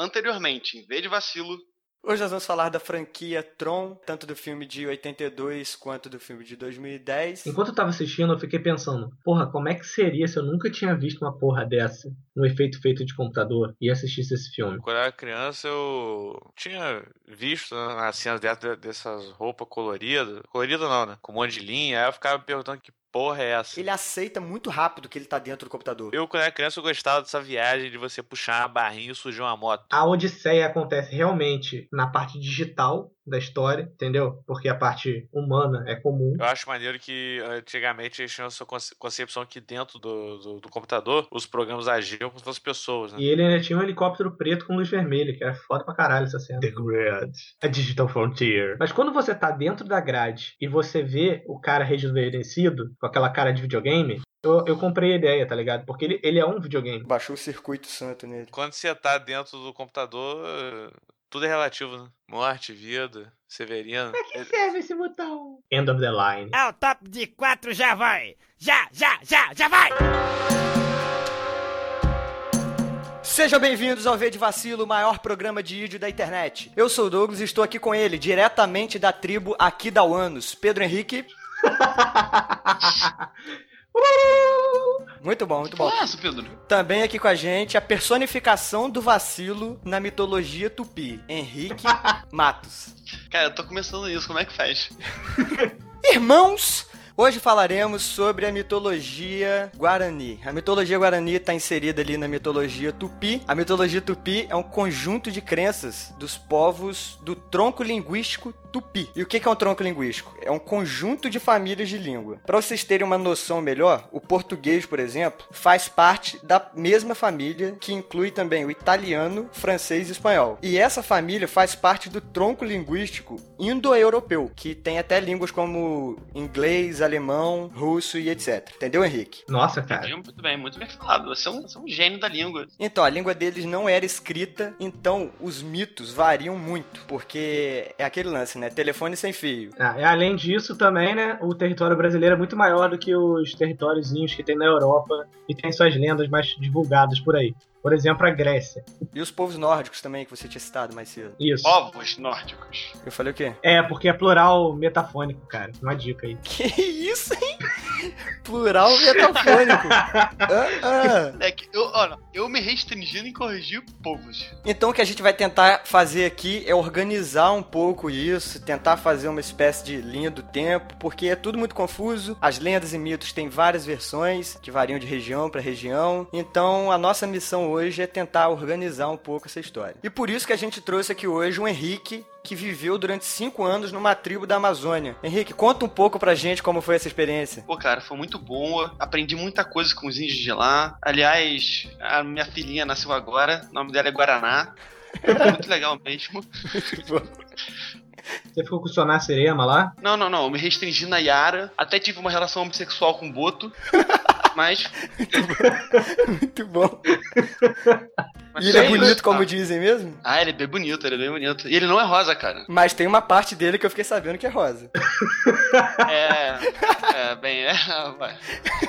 anteriormente, em vez de vacilo, Hoje nós vamos falar da franquia Tron, tanto do filme de 82 quanto do filme de 2010. Enquanto eu tava assistindo, eu fiquei pensando, porra, como é que seria se eu nunca tinha visto uma porra dessa, um efeito feito de computador, e assistisse esse filme? Quando eu era criança, eu tinha visto né, as cenas dentro dessas roupas coloridas. Colorida não, né? Com um monte de linha. Aí eu ficava me perguntando que porra é essa? Ele aceita muito rápido que ele tá dentro do computador. Eu, quando era criança, eu gostava dessa viagem de você puxar uma barrinha e sujar uma moto. A Odisseia acontece realmente na parte digital da história, entendeu? Porque a parte humana é comum. Eu acho maneiro que antigamente eles tinham essa concepção que dentro do, do, do, computador os programas agiam como se fossem pessoas, né? E ele ainda tinha um helicóptero preto com luz vermelha, que era foda pra caralho essa cena. The Grid. A Digital Frontier. Mas quando você tá dentro da grade e você vê o cara rejuvenescido, com aquela cara de videogame, eu, eu, comprei a ideia, tá ligado? Porque ele, ele é um videogame. Baixou o circuito santo nele. Quando você tá dentro do computador, tudo é relativo, né? Morte, vida, Severino. Pra que serve esse botão? End of the line. É o top de quatro, já vai! Já, já, já, já vai! Sejam bem-vindos ao V de Vacilo, o maior programa de vídeo da internet. Eu sou o Douglas e estou aqui com ele, diretamente da tribo Aquidauanos, Pedro Henrique. Muito bom, muito bom. Nossa, Pedro. Também aqui com a gente a personificação do vacilo na mitologia tupi, Henrique Matos. Cara, eu tô começando isso, como é que faz? Irmãos, Hoje falaremos sobre a mitologia guarani. A mitologia guarani está inserida ali na mitologia tupi. A mitologia tupi é um conjunto de crenças dos povos do tronco linguístico tupi. E o que é um tronco linguístico? É um conjunto de famílias de língua. Para vocês terem uma noção melhor, o português, por exemplo, faz parte da mesma família que inclui também o italiano, francês e espanhol. E essa família faz parte do tronco linguístico indo-europeu, que tem até línguas como inglês, alemão, russo e etc. Entendeu, Henrique? Nossa, cara. Muito bem, muito bem falado. Você é um, você é um gênio da língua. Então, a língua deles não era escrita, então os mitos variam muito, porque é aquele lance, né? Telefone sem fio. Ah, e além disso, também, né? O território brasileiro é muito maior do que os territóriozinhos que tem na Europa e tem suas lendas mais divulgadas por aí. Por exemplo, a Grécia. E os povos nórdicos também, que você tinha citado mais cedo. Isso. Povos nórdicos. Eu falei o quê? É, porque é plural metafônico, cara. Uma dica aí. Que isso, hein? plural metafônico. ah, ah. É que eu, olha, eu me restringindo em corrigir povos. Então o que a gente vai tentar fazer aqui é organizar um pouco isso, tentar fazer uma espécie de linha do tempo, porque é tudo muito confuso. As lendas e mitos têm várias versões que variam de região para região. Então a nossa missão hoje é tentar organizar um pouco essa história. E por isso que a gente trouxe aqui hoje o Henrique, que viveu durante cinco anos numa tribo da Amazônia. Henrique, conta um pouco pra gente como foi essa experiência. Pô, cara, foi muito boa. Aprendi muita coisa com os índios de lá. Aliás, a minha filhinha nasceu agora. O nome dela é Guaraná. Foi muito legal mesmo. Você ficou com o Sonar Serema lá? Não, não, não. Eu me restringi na Yara. Até tive uma relação homossexual com o Boto. Mas. Muito bom. Mas e ele é bonito, como dizem mesmo? Ah, ele é bem bonito, ele é bem bonito. E ele não é rosa, cara. Mas tem uma parte dele que eu fiquei sabendo que é rosa. É. É, bem, é.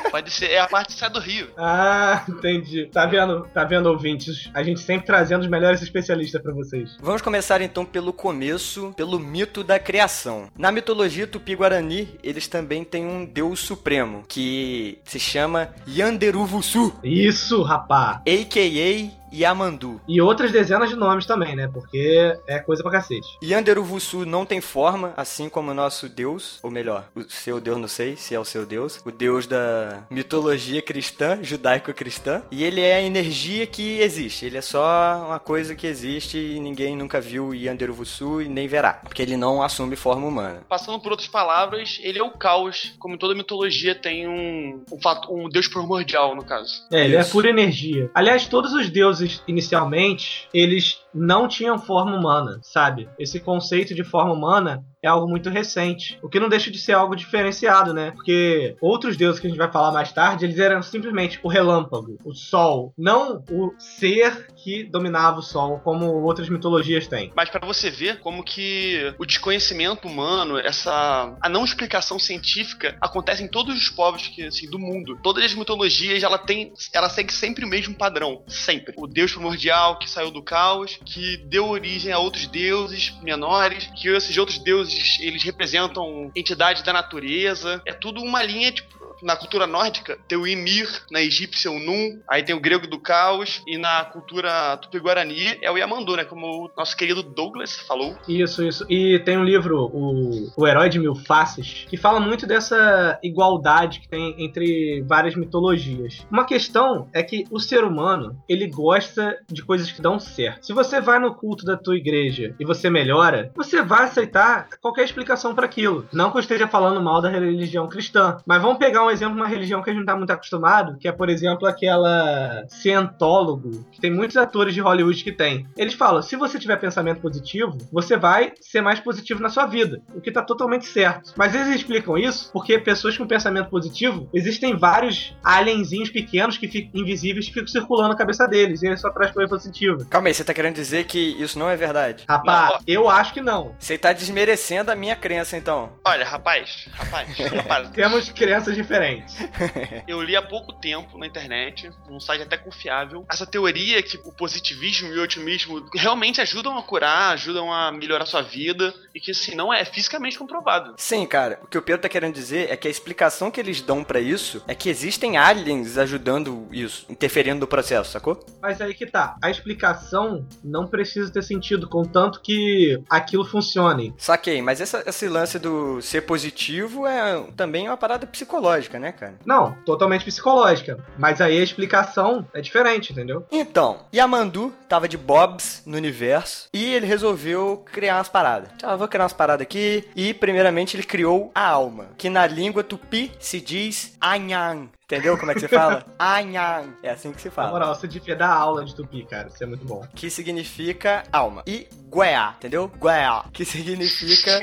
Pode ser. É a parte que sai do Rio. Ah, entendi. Tá vendo, tá vendo, ouvintes? A gente sempre trazendo os melhores especialistas para vocês. Vamos começar então pelo começo, pelo mito da criação. Na mitologia tupi-guarani, eles também têm um deus supremo, que se chama Yanderuvusu. Isso, rapá! A.K.A. Yamandu. E outras dezenas de nomes também, né? Porque é coisa pra cacete. Yanderuvusu não tem forma, assim como o nosso deus, ou melhor, o seu deus, não sei se é o seu deus, o deus da mitologia cristã, judaico-cristã. E ele é a energia que existe. Ele é só uma coisa que existe e ninguém nunca viu Yanderuvusu e nem verá. Porque ele não assume forma humana. Passando por outras palavras, ele é o caos. Como toda mitologia tem um, um, fato, um deus primordial, no caso. É, ele é pura energia. Aliás, todos os deuses deuses, inicialmente, eles não tinham forma humana, sabe? Esse conceito de forma humana é algo muito recente. O que não deixa de ser algo diferenciado, né? Porque outros deuses que a gente vai falar mais tarde, eles eram simplesmente o relâmpago, o sol, não o ser que dominava o sol, como outras mitologias têm. Mas para você ver como que o desconhecimento humano, essa a não explicação científica acontece em todos os povos que assim do mundo. Todas as mitologias, ela tem, ela segue sempre o mesmo padrão, sempre. O deus primordial que saiu do caos, que deu origem a outros deuses menores, que esses outros deuses eles representam entidades da natureza. É tudo uma linha tipo na cultura nórdica, tem o Ymir, na egípcia o Num, aí tem o grego do caos, e na cultura tupi-guarani é o Yamandu, né? Como o nosso querido Douglas falou. Isso, isso. E tem um livro, o, o Herói de Mil Faces, que fala muito dessa igualdade que tem entre várias mitologias. Uma questão é que o ser humano, ele gosta de coisas que dão certo. Se você vai no culto da tua igreja e você melhora, você vai aceitar qualquer explicação para aquilo. Não que eu esteja falando mal da religião cristã, mas vamos pegar um exemplo de uma religião que a gente não tá muito acostumado, que é, por exemplo, aquela cientólogo, que tem muitos atores de Hollywood que tem. Eles falam, se você tiver pensamento positivo, você vai ser mais positivo na sua vida, o que tá totalmente certo. Mas eles explicam isso porque pessoas com pensamento positivo, existem vários alienzinhos pequenos que ficam invisíveis que ficam circulando na cabeça deles, e eles só traz coisa positiva. Calma aí, você tá querendo dizer que isso não é verdade? Rapaz, Não, eu acho que não. Você tá desmerecendo a minha crença, então. Olha, rapaz, rapaz, rapaz, Temos crenças diferentes. eu li há pouco tempo na internet, num site até confiável, essa teoria que o positivismo e o otimismo realmente ajudam a curar, ajudam a melhorar sua vida, e que assim, não é fisicamente comprovado. Sim, cara. O que o Pedro tá querendo dizer é que a explicação que eles dão pra isso é que existem aliens ajudando isso, interferindo no processo, sacou? Mas aí que tá. A explicação não precisa ter sentido, contanto que aquilo funcione. Saquei, mas essa- esse lance do ser positivo é também uma parada psicológica, né, cara? Não, totalmente psicológica. Mas aí a explicação é diferente, entendeu? Então, Yamandu tava de bobs no universo e ele resolveu criar umas paradas. Então, eu vou criar umas paradas aqui e, primeiramente, ele criou a alma, que na língua tupi se diz Anhan. Entendeu como é que se fala? Anhan. É assim que se Na fala. moral, você devia dar aula de tupi, cara. Isso é muito bom. Que significa alma. E Gueá, entendeu? Gueá, que significa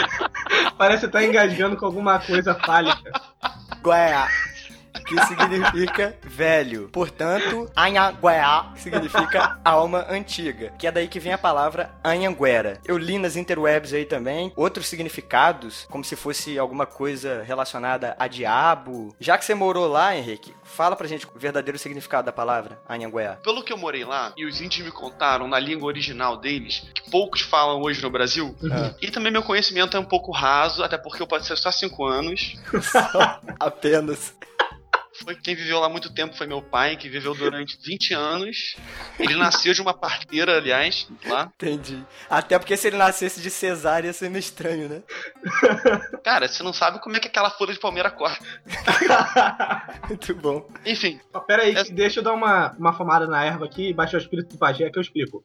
Parece que tá engasgando com alguma coisa fálica. Gueá. Que significa velho. Portanto, Anhangueá significa alma antiga. Que é daí que vem a palavra Anhanguera. Eu li nas interwebs aí também outros significados, como se fosse alguma coisa relacionada a diabo. Já que você morou lá, Henrique, fala pra gente o verdadeiro significado da palavra Anhangueá. Pelo que eu morei lá, e os índios me contaram na língua original deles, que poucos falam hoje no Brasil, Ah. e também meu conhecimento é um pouco raso, até porque eu passei só 5 anos. Apenas. Foi quem viveu lá muito tempo foi meu pai, que viveu durante 20 anos. Ele nasceu de uma parteira, aliás, lá. Entendi. Até porque se ele nascesse de cesárea ia ser meio estranho, né? Cara, você não sabe como é que aquela folha de palmeira corta. Muito bom. Enfim, Ó, Pera aí, É- deixa eu dar uma, uma fumada na erva aqui e baixar o espírito do pajé que eu explico.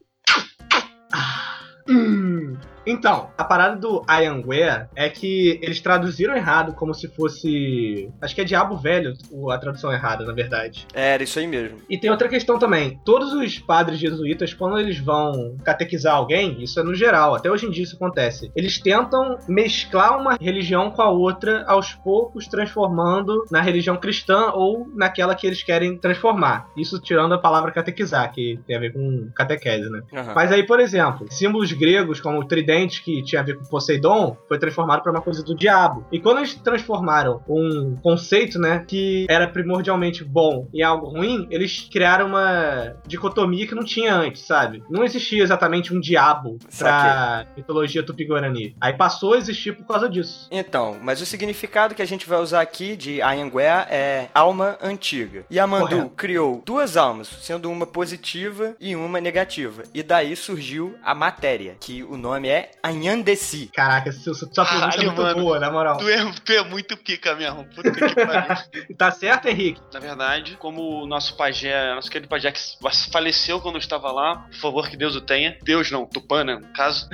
Ah, hum. Então, a parada do Ironware é que eles traduziram errado como se fosse. Acho que é Diabo Velho a tradução errada, na verdade. Era isso aí mesmo. E tem outra questão também. Todos os padres jesuítas, quando eles vão catequizar alguém, isso é no geral, até hoje em dia isso acontece, eles tentam mesclar uma religião com a outra, aos poucos transformando na religião cristã ou naquela que eles querem transformar. Isso tirando a palavra catequizar, que tem a ver com catequese, né? Aham. Mas aí, por exemplo, símbolos gregos como o tridente, que tinha a ver com Poseidon, foi transformado para uma coisa do diabo. E quando eles transformaram um conceito, né, que era primordialmente bom em algo ruim, eles criaram uma dicotomia que não tinha antes, sabe? Não existia exatamente um diabo pra mitologia tupi-guarani. Aí passou a existir por causa disso. Então, mas o significado que a gente vai usar aqui de Anhanguea é alma antiga. Yamandu Correto. criou duas almas, sendo uma positiva e uma negativa. E daí surgiu a matéria, que o nome é Anhandesi. Caraca, sua sua pronúncia é muito mano. boa, na moral. tu é, tu é muito pica mesmo. Puta que pariu. Tá certo, Henrique? Na verdade, como o nosso pajé, nosso querido pajé que faleceu quando eu estava lá, por favor que Deus o tenha. Deus não, Tupã, né, no caso.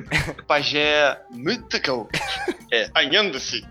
pajé Mythical. É, Anhanda-se.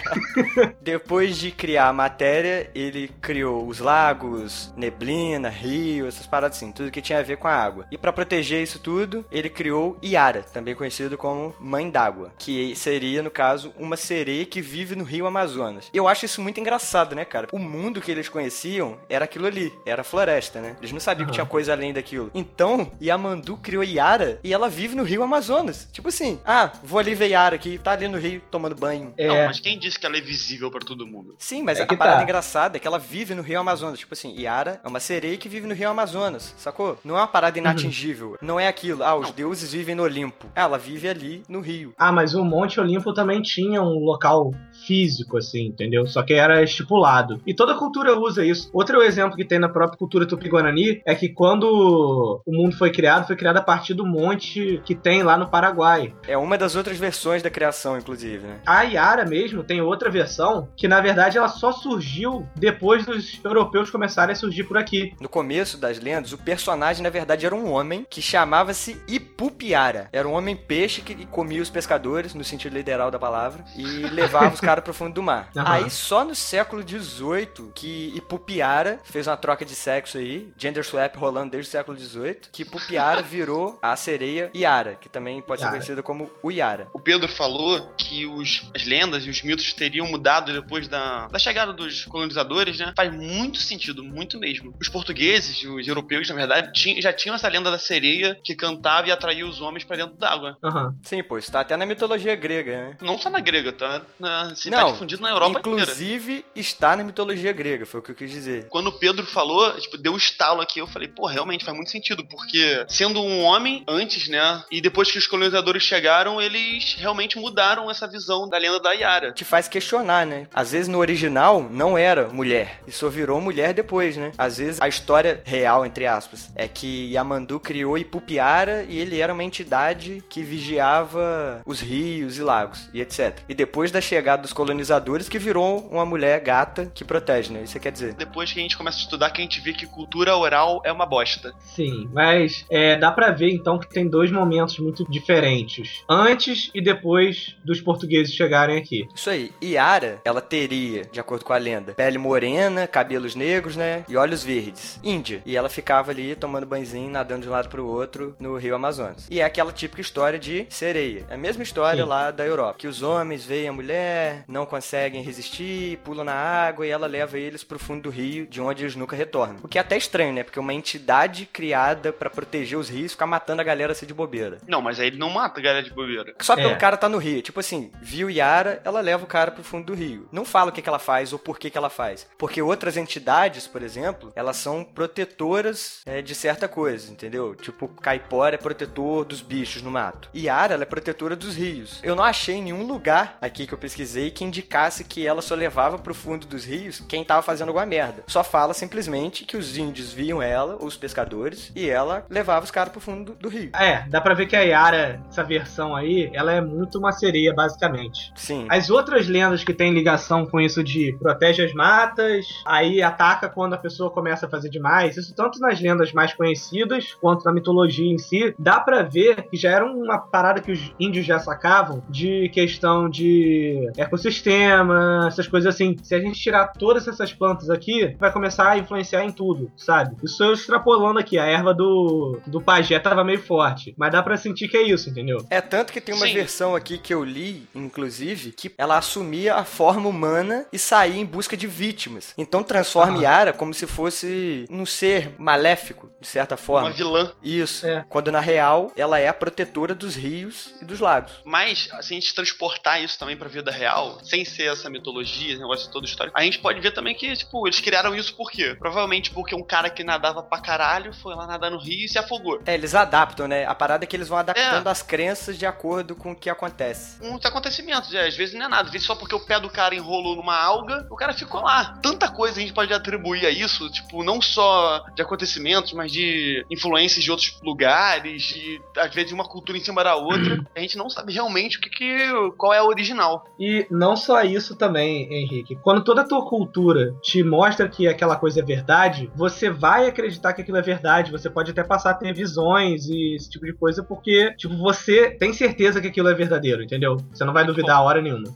Depois de criar a matéria, ele criou os lagos, neblina, rio, essas paradas assim, tudo que tinha a ver com a água. E pra proteger isso tudo, ele criou Iara, também conhecido como Mãe d'Água, que seria, no caso, uma sereia que vive no rio Amazonas. Eu acho isso muito engraçado, né, cara? O mundo que eles conheciam era aquilo ali, era a floresta, né? Eles não sabiam que tinha coisa além daquilo. Então, Yamandu criou Iara e ela vive no rio Amazonas. Tipo assim, ah, vou ali ver Iara aqui, tá ali no rio rio tomando banho. É, Não, mas quem disse que ela é visível pra todo mundo? Sim, mas É a parada tá. engraçada é que ela vive no Rio Amazonas. Tipo assim, Yara é uma sereia que vive no Rio Amazonas, sacou? Não é uma parada inatingível. Não é aquilo, ah, os Não. deuses vivem no Olimpo. Ela vive ali no Rio. Ah, mas o Monte Olimpo também tinha um local físico, assim, entendeu? Só que era estipulado. E toda cultura usa isso. Outro exemplo que tem na própria cultura tupi-guarani é que quando o mundo foi criado, foi criado a partir do monte que tem lá no Paraguai. É uma das outras versões da criação, inclusive, né? A Yara mesmo tem outra versão que, na verdade, ela só surgiu depois dos europeus começarem a surgir por aqui. No começo das lendas, o personagem, na verdade, era um homem que chamava-se Ipupiara. Era um homem peixe que comia os pescadores, no sentido literal da palavra, e levava os caras pro fundo do mar. Aham. Aí, só no século XVIII, que Ipupiara fez uma troca de sexo aí, gender swap rolando desde o século XVIII, que Ipupiara virou a sereia Yara, que também pode ser Yara. conhecida como o Yara. O Pedro falou que os, as lendas e os mitos teriam mudado depois da, da chegada dos colonizadores, né? Faz muito sentido, muito mesmo. Os portugueses, os europeus, na verdade, tinham- já tinham essa lenda da sereia que cantava e atraía os homens pra dentro d'água. Aham. Sim, pô, isso tá até na mitologia grega, né? Não só na grega, tá? Na, se Não, tá difundido na Europa inteira. Inclusive, está na mitologia grega, foi o que eu quis dizer. Quando o Pedro falou, tipo, deu um estalo aqui, eu falei, pô, realmente faz muito sentido, porque sendo um homem antes, né, e depois que os colonizadores chegaram, eles realmente mudaram essa visão da lenda da Yara. te faz questionar, né? Às vezes no original não era mulher, e só virou mulher depois, né? Às vezes a história real, entre aspas, é que Yamandu criou Ipupiara e ele era uma entidade que vigiava os rios e lagos e etc. E depois da chegada dos colonizadores que virou uma mulher gata que protege, né? Isso quer dizer. Depois que a gente começa a estudar, que a gente vê que cultura oral é uma bosta. Sim, mas é, dá pra ver então que tem dois momentos muito diferentes. Antes e depois dos portugueses chegarem aqui. Isso aí. Yara, ela teria, de acordo com a lenda, pele morena, cabelos negros, né? E olhos verdes. Índia. E ela ficava ali tomando banhozinho, nadando de um lado pro outro no rio Amazonas. E é aquela típica história de sereia. É a mesma história Sim. lá da Europa. Que os homens veem a mulher, não conseguem resistir, pulam na água e ela leva eles pro fundo do rio, de onde eles nunca retornam. O que é até estranho, né? Porque uma entidade criada pra proteger os rios fica matando a galera assim de bobeira. Não, mas aí ele não mata a galera de bobeira. Só pelo É. cara tá no rio. Tipo assim, viu Yara, ela leva o cara pro fundo do rio. Não fala o que, que ela faz ou por que, que ela faz. Porque outras entidades, por exemplo, elas são protetoras é, de certa coisa, entendeu? Tipo, Caipora é protetor dos bichos no mato. Yara, ela é protetora dos rios. Eu não achei nenhum lugar aqui que eu pesquisei que indicasse que ela só levava pro fundo dos rios quem tava fazendo alguma merda. Só fala simplesmente que os índios viam ela, os pescadores, e ela levava os caras pro fundo do, do rio. É, dá pra ver que a Yara, essa versão aí, ela é muito uma sereia, basicamente. Sim. As outras lendas que têm ligação com isso de protege as matas, aí ataca quando a pessoa começa a fazer demais, isso tanto nas lendas mais conhecidas quanto na mitologia em si, dá pra ver que já era uma parada que os índios já sacavam de questão de ecossistema, essas coisas assim. Se a gente tirar todas essas plantas aqui, vai começar a influenciar em tudo, sabe? Isso eu extrapolando aqui, a erva do, do pajé tava meio forte, mas dá pra sentir que é isso, entendeu? É tanto que tem uma Sim. versão aqui que eu li, inclusive, que ela assumia a forma humana e saía em busca de vítimas. Então transforma Ah. Yara como se fosse um ser maléfico, de certa Uma forma. vilã. Isso. É. Quando na real ela é a protetora dos rios e dos lagos. Mas, se a gente transportar isso também pra vida real, sem ser essa mitologia, esse negócio todo histórico, a gente pode ver também que, tipo, eles criaram isso por quê? Provavelmente porque um cara que nadava pra caralho foi lá nadar no rio e se afogou. É, eles adaptam, né? A parada é que eles vão adaptando É. as crenças de acordo com o que acontece. Uns acontecimentos, é, às vezes não é nada. Às vezes só porque o pé do cara enrolou numa alga, o cara ficou lá. Tanta coisa a gente pode atribuir a isso, tipo, não só de acontecimentos, mas de influências de outros lugares, e às vezes uma cultura em cima da outra. A gente não sabe realmente o que, que qual é a original. E não só isso também, Henrique. Quando toda a tua cultura te mostra que aquela coisa é verdade, você vai acreditar que aquilo é verdade. Você pode até passar a ter visões e esse tipo de coisa, porque, tipo, você tem certeza que aquilo é verdadeiro, entendeu? Você não vai duvidar a hora nenhuma.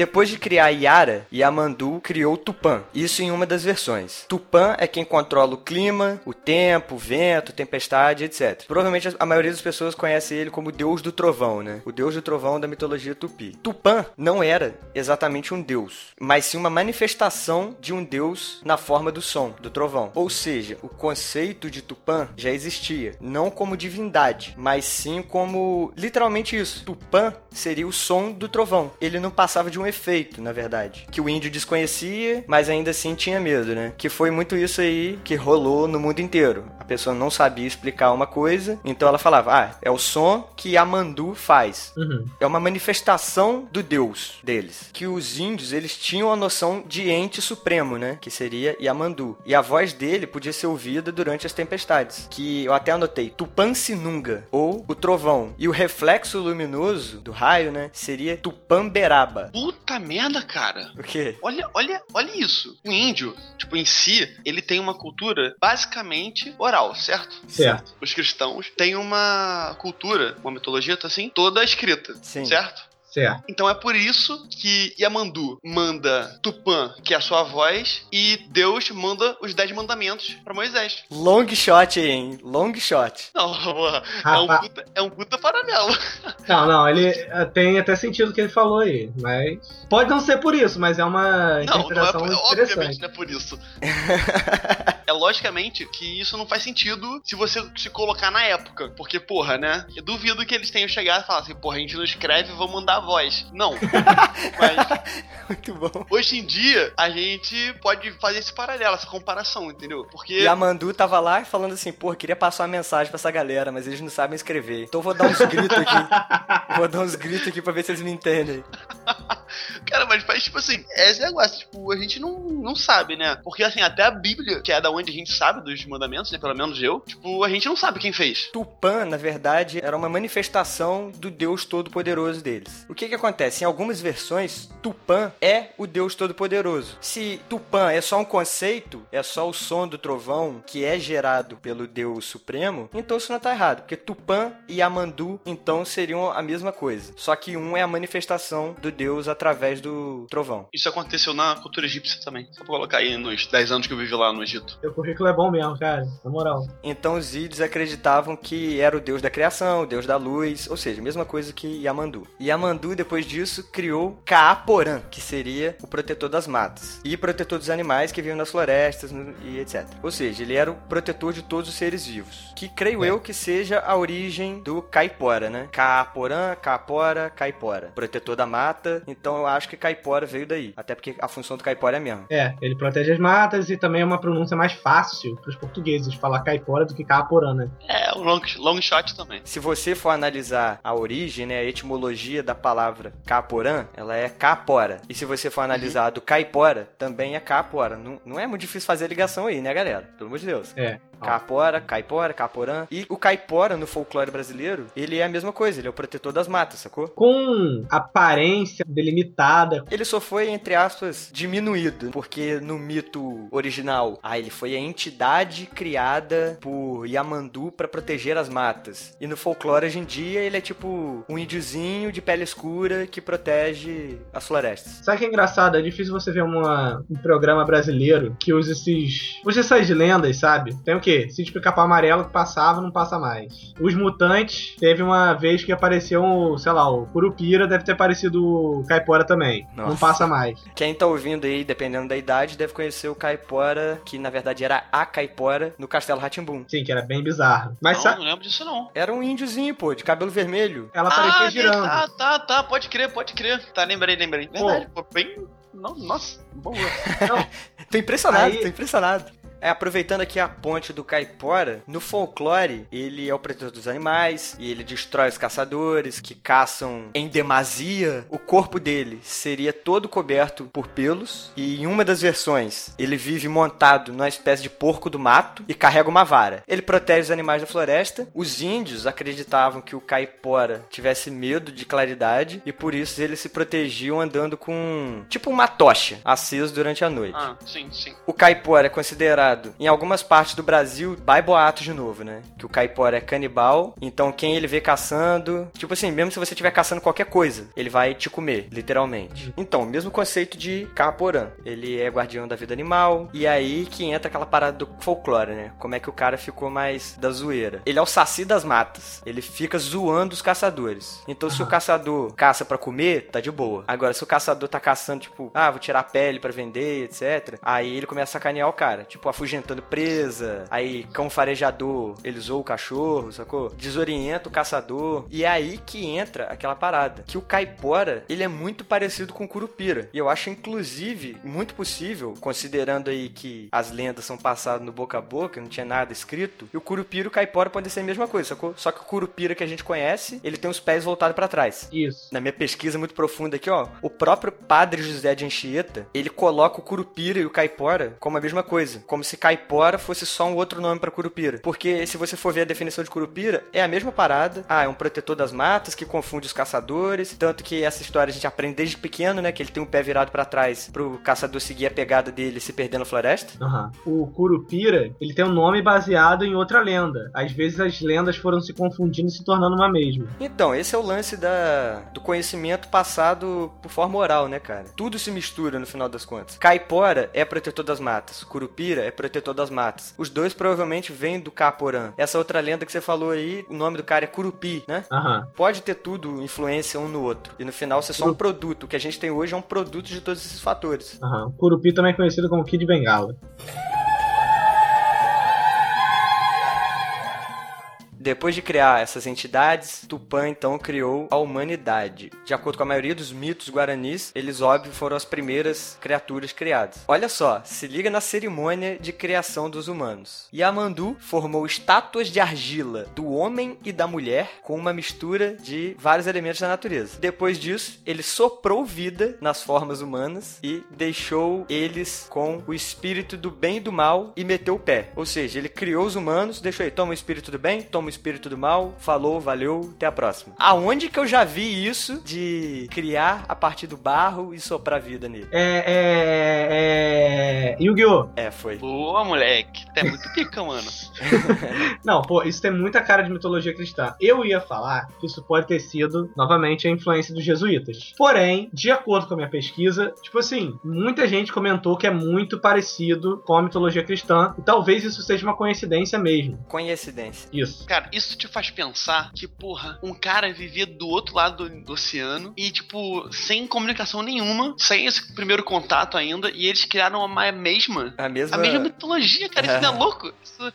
Depois de criar Yara, Yamandu criou Tupã. Isso em uma das versões. Tupã é quem controla o clima, o tempo, o vento, tempestade, etc. Provavelmente a maioria das pessoas conhece ele como deus do trovão, né? O deus do trovão da mitologia tupi. Tupã não era exatamente um deus, mas sim uma manifestação de um deus na forma do som, do trovão. Ou seja, o conceito de Tupã já existia, não como divindade, mas sim como literalmente isso. Tupã seria o som do trovão. Ele não passava de um efeito, na verdade, que o índio desconhecia, mas ainda assim tinha medo, né? Que foi muito isso aí que rolou no mundo inteiro. A pessoa não sabia explicar uma coisa, então ela falava: "Ah, é o som que Amandu faz". Uhum. É uma manifestação do deus deles. Que os índios, eles tinham a noção de ente supremo, né? Que seria Yamandu. E a voz dele podia ser ouvida durante as tempestades. Que eu até anotei, Tupancinunga, ou o trovão. E o reflexo luminoso do raio, né? Seria Tupamberaba. Puta merda, cara. O quê? Olha, olha, olha isso. O índio, tipo, em si, ele tem uma cultura basicamente oral, certo? Certo. Os cristãos têm uma cultura, uma mitologia, tá assim, toda escrita, Sim. certo? Certo. Então é por isso que Yamandu manda Tupã, que é a sua voz, e Deus manda os Dez Mandamentos pra Moisés. Long shot aí, hein? Long shot. Não, porra, é um puta, é um puta paralelo. Não, não, ele eh, tem até sentido o que ele falou aí, mas. Pode não ser por isso, mas é uma Não, não é, interpretação por- interessante. obviamente não é por isso. é logicamente que isso não faz sentido se você se colocar na época. Porque, porra, né? Eu duvido que eles tenham chegado e falado assim, porra, a gente não escreve, vamos mandar a voz. Não. Mas Muito bom. hoje em dia, a gente pode fazer esse paralelo, essa comparação, entendeu? Porque. E a Mandu tava lá falando assim, pô, queria passar uma mensagem pra essa galera, mas eles não sabem escrever. Então eu vou dar uns gritos aqui. vou dar uns gritos aqui pra ver se eles me entendem. Cara, mas faz tipo assim, é esse negócio, tipo, a gente não, não sabe, né? Porque assim, até a Bíblia, que é da onde a gente sabe dos mandamentos, né? Pelo menos eu, tipo, a gente não sabe quem fez. Tupã, na verdade, era uma manifestação do Deus Todo-Poderoso deles. O que que acontece? Em algumas versões, Tupã é o Deus Todo-Poderoso. Se Tupã é só um conceito, é só o som do trovão que é gerado pelo Deus Supremo, então isso não tá errado, porque Tupã e Amandu, então, seriam a mesma coisa. Só que um é a manifestação do Deus através do trovão. Isso aconteceu na cultura egípcia também. Só pra colocar aí nos 10 anos que eu vivi lá no Egito. Seu currículo é bom mesmo, cara. Na moral. Então os ídios acreditavam que era o deus da criação, o deus da luz, ou seja, a mesma coisa que Yamandu. Yamandu, depois disso, criou Kaaporã, que seria o protetor das matas, e protetor dos animais que vivem nas florestas no- e etc. Ou seja, ele era o protetor de todos os seres vivos, que creio eu que seja a origem do Caipora, né? Kaaporã, Caapora, Caipora. Protetor da mata, então eu acho que Caipora veio daí, até porque a função do Caipora é a mesma. É, ele protege as matas e também é uma pronúncia mais fácil pros portugueses falar caipora do que caaporã, né? É, o long, long shot também. Se você for analisar a origem, né, a etimologia da palavra caporã, ela é capora. E se você for analisar a do caipora, também é capora. Não, não é muito difícil fazer a ligação aí, né, galera? Pelo amor de Deus. É. ó. Capora, caipora, caporã. E o caipora no folclore brasileiro, ele é a mesma coisa, ele é o protetor das matas, sacou? Com aparência delimitada. Ele só foi, entre aspas, diminuído, porque no mito original, ah, ele foi a entidade criada por Yamandu pra proteger as matas. E no folclore hoje em dia, ele é tipo um índiozinho de pele escura que protege as florestas. Sabe o que é engraçado? É difícil você ver uma, um programa brasileiro que usa esses. Usa essas lendas, sabe? Tem o quê? Se explicar para amarelo que passava, não passa mais. Os mutantes, teve uma vez que apareceu, um, sei lá, o Curupira, deve ter aparecido o Caipora também. Não Nossa. passa mais. Quem tá ouvindo aí, dependendo da idade, deve conhecer o caipora, que na verdade era a caipora, no Castelo Ratimbum. Sim, que era bem bizarro. Mas não, sa- não lembro disso não. Era um índiozinho, pô, de cabelo vermelho. ela aparecia ah, girando. Tá, tá, tá, pode crer, pode crer. Tá, lembrei, lembrei. Verdade, pô, bem. Não, nossa, boa. Tô impressionado, Aí- tô impressionado. É, aproveitando aqui a ponte do Caipora, no folclore, ele é o protetor dos animais e ele destrói os caçadores que caçam em demasia. O corpo dele seria todo coberto por pelos e em uma das versões ele vive montado numa espécie de porco do mato e carrega uma vara. Ele protege os animais da floresta. Os índios acreditavam que o Caipora tivesse medo de claridade e por isso eles se protegiam andando com tipo uma tocha acesa durante a noite. Ah, sim, sim. O caipora é considerado Em algumas partes do Brasil, vai boato de novo, né? Que o caipora é canibal, então quem ele vê caçando, tipo assim, mesmo se você estiver caçando qualquer coisa, ele vai te comer, literalmente. Então, mesmo conceito de caporã. Ele é guardião da vida animal, e aí que entra aquela parada do folclore, né? Como é que o cara ficou mais da zoeira. Ele é o saci das matas. Ele fica zoando os caçadores. Então, se o caçador caça pra comer, tá de boa. Agora, se o caçador tá caçando, tipo, ah, vou tirar a pele pra vender, etc. Aí ele começa a sacanear o cara. Tipo, afugentando presa. Aí, cão farejador, ele zoou o cachorro, sacou? Desorienta o caçador. E é aí que entra aquela parada. Que o caipora, ele é muito parecido com o curupira. E eu acho, inclusive, muito possível, considerando aí que as lendas são passadas no boca a boca, não tinha nada escrito, e o curupira e o caipora podem ser a mesma coisa, sacou? Só que o curupira que a gente conhece, ele tem os pés voltados pra trás. Isso. Na minha pesquisa muito profunda aqui, ó, o próprio padre José de Anchieta, ele coloca o curupira e o caipora como a mesma coisa, como se caipora fosse só um outro nome pra curupira. Porque se você for ver a definição de curupira, é a mesma parada. Ah, é um protetor das matas que confunde os caçadores, tanto que essa história a gente aprende desde pequeno, né, que ele tem um pé virado pra trás pro caçador seguir a pegada dele e se perder na floresta. Aham. O Curupira, ele tem um nome baseado em outra lenda. Às vezes as lendas foram se confundindo e se tornando uma mesma. Então, esse é o lance da, do conhecimento passado por forma oral, né, cara? Tudo se mistura no final das contas. Caipora é protetor das matas, Curupira é protetor das matas. Os dois provavelmente vêm do Caporã. Essa outra lenda que você falou aí, o nome do cara é Curupi, né? Aham. Pode ter tudo influência um no outro. E no final ser só um produto. O que a gente tem hoje é um produto de todos esses fatores. Aham. Curupi também é conhecido como Kid Bengala. Depois de criar essas entidades, Tupã então criou a humanidade. De acordo com a maioria dos mitos guaranis, eles, óbvio, foram as primeiras criaturas criadas. Olha só, se liga na cerimônia de criação dos humanos. Yamandu formou estátuas de argila do homem e da mulher com uma mistura de vários elementos da natureza. Depois disso, ele soprou vida nas formas humanas e deixou eles com o espírito do bem e do mal e meteu o pé. Ou seja, ele criou os humanos, deixou aí, toma o espírito do bem, toma espírito do mal, falou, valeu, até a próxima. Aonde que eu já vi isso de criar a partir do barro e soprar vida nele? É. É. é... Yu-Gi-Oh! É, foi. Boa, moleque. É muito pica, mano. Não, pô, isso tem muita cara de mitologia cristã. Eu ia falar que isso pode ter sido, novamente, a influência dos jesuítas. Porém, de acordo com a minha pesquisa, tipo assim, muita gente comentou que é muito parecido com a mitologia cristã. E talvez isso seja uma coincidência mesmo. Coincidência. Isso. Cara, isso te faz pensar que, porra, um cara vivia do outro lado do, do oceano e, tipo, sem comunicação nenhuma, sem esse primeiro contato ainda, e eles criaram a mesma. A mesma. A mesma mitologia, cara. Isso não é louco? Isso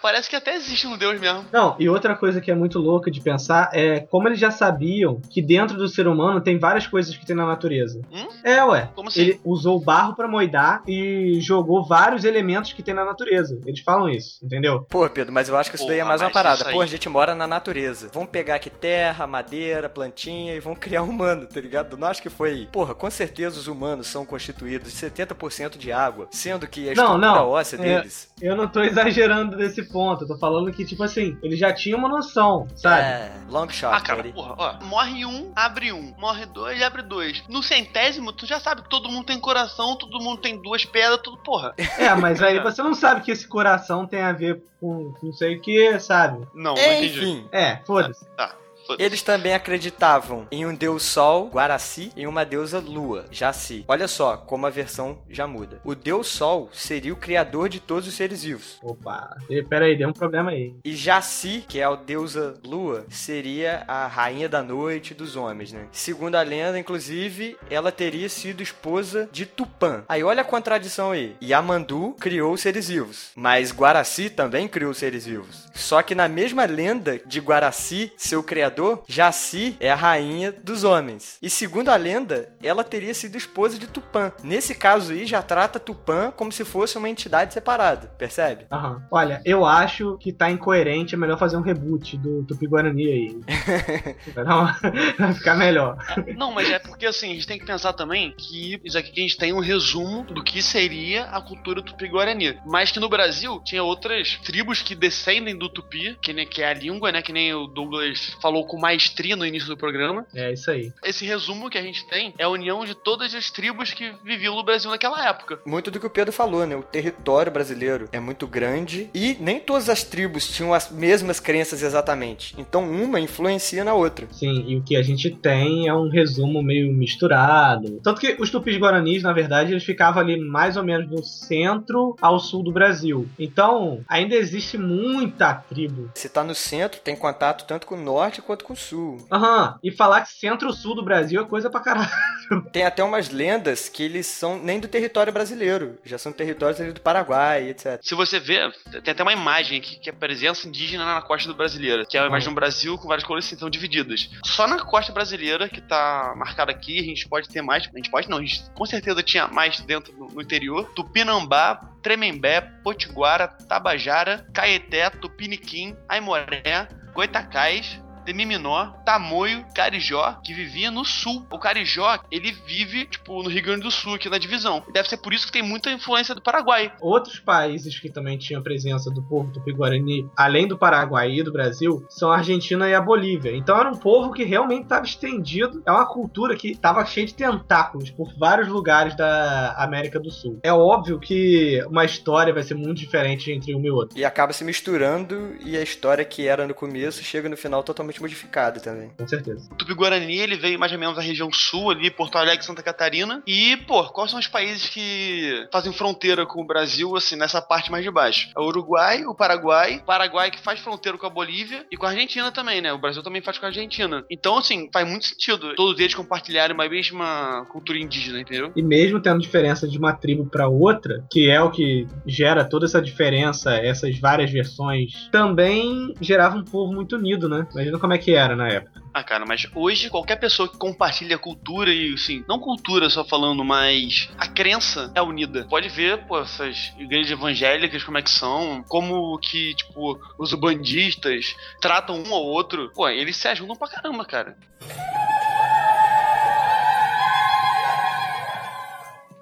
parece que até existe um deus mesmo. Não, e outra coisa que é muito louca de pensar é como eles já sabiam que dentro do ser humano tem várias coisas que tem na natureza. Hum? É, ué. Como assim? Ele usou barro pra moidar e jogou vários elementos que tem na natureza. Eles falam isso, entendeu? Pô, Pedro, mas eu acho que isso daí é mais uma parada. Pô, a gente mora na natureza. Vamos pegar aqui terra, madeira, plantinha e vamos criar um humano, tá ligado? Não acho que foi. Porra, com certeza os humanos são constituídos de 70% de água, sendo que a Não, estrutura não, óssea é- deles. Eu não tô exagerando desse ponto. Eu tô falando que, tipo assim, eles já tinham uma noção, sabe? É, long shot, Ah, cara, buddy. porra, ó. Morre um, abre um. Morre dois, abre dois. No centésimo, tu já sabe que todo mundo tem coração, todo mundo tem duas pedras, tudo, porra. É, mas aí você não sabe que esse coração tem a ver com não sei o que, sabe? Não, não entendi. Enfim, É, foda-se. Foda-se. Eles também acreditavam em um deus sol, Guaraci, e uma deusa lua, Jaci. Olha só como a versão já muda. O deus sol seria o criador de todos os seres vivos. Opa, e- pera aí, deu um problema aí. E Jaci, que é a deusa lua, seria a rainha da noite dos homens, né? Segundo a lenda, inclusive, ela teria sido esposa de Tupã. Aí olha a contradição aí. Yamandu criou os seres vivos, mas Guaraci também criou os seres vivos. Só que na mesma lenda de Guaraci, seu criador, Jaci é a rainha dos homens. E segundo a lenda, ela teria sido esposa de Tupã. Nesse caso aí, já trata Tupã como se fosse uma entidade separada, percebe? Aham. Olha, eu acho que tá incoerente, é melhor fazer um reboot do Tupi Guarani aí. Vai, uma- vai ficar melhor. Não, mas é porque assim, a gente tem que pensar também que isso aqui que a gente tem um resumo do que seria a cultura tupi-guarani. Mas que no Brasil tinha outras tribos que descendem do tupi, que, nem, que é a língua, né? Que nem o Douglas falou falou com maestria no início do programa. É isso aí. Esse resumo que a gente tem é a união de todas as tribos que viviam no Brasil naquela época. Muito do que o Pedro falou, né? O território brasileiro é muito grande e nem todas as tribos tinham as mesmas crenças exatamente. Então uma influencia na outra. Sim, e o que a gente tem é um resumo meio misturado. Tanto que os tupis guaranis, na verdade, eles ficavam ali mais ou menos do centro ao sul do Brasil. Então, ainda existe muita tribo. Se tá no centro, tem contato tanto com o norte quanto com o sul. Aham, e falar que centro-sul do Brasil é coisa pra caralho. Tem até umas lendas que eles são nem do território brasileiro, já são territórios ali do Paraguai, etc. Se você vê, tem até uma imagem aqui que é a presença indígena na costa do brasileira, que é a imagem do Brasil com várias cores então divididas. Só na costa brasileira, que tá marcada aqui, a gente pode ter mais. A gente pode não, a gente com certeza tinha mais dentro no, no interior. Tupinambá, Tremembé, Potiguara, Tabajara, Caeté, Tupiniquim, Aimoré, Goitacás, Temiminó, Tamoio, Carijó, que vivia no sul. O Carijó, ele vive, tipo, no Rio Grande do Sul, aqui na divisão. E deve ser por isso que tem muita influência do Paraguai. Outros países que também tinham presença do povo tupi-guarani, além do Paraguai e do Brasil, são a Argentina e a Bolívia. Então era um povo que realmente estava estendido. É uma cultura que estava cheia de tentáculos por vários lugares da América do Sul. É óbvio que uma história vai ser muito diferente entre uma e outra. E acaba se misturando e a história que era no começo chega no final totalmente modificada também. Com certeza. O Tupi-Guarani, ele veio mais ou menos da região sul ali, Porto Alegre, Santa Catarina. E, pô, quais são os países que fazem fronteira com o Brasil, assim, nessa parte mais de baixo? É o Uruguai, o Paraguai, o Paraguai que faz fronteira com a Bolívia e com a Argentina também, né? O Brasil também faz com a Argentina. Então, assim, faz muito sentido todos eles compartilharem uma mesma cultura indígena, entendeu? E mesmo tendo diferença de uma tribo para outra, que é o que gera toda essa diferença, essas várias versões, também gerava um povo muito unido, né? Imagina como é que era na época. Ah, cara, mas hoje qualquer pessoa que compartilha cultura e, assim, não cultura só falando, mas a crença é unida. Pode ver, pô, essas igrejas evangélicas, como é que são, como que, tipo, os bandistas tratam um ao outro. Pô, eles se ajudam pra caramba, cara.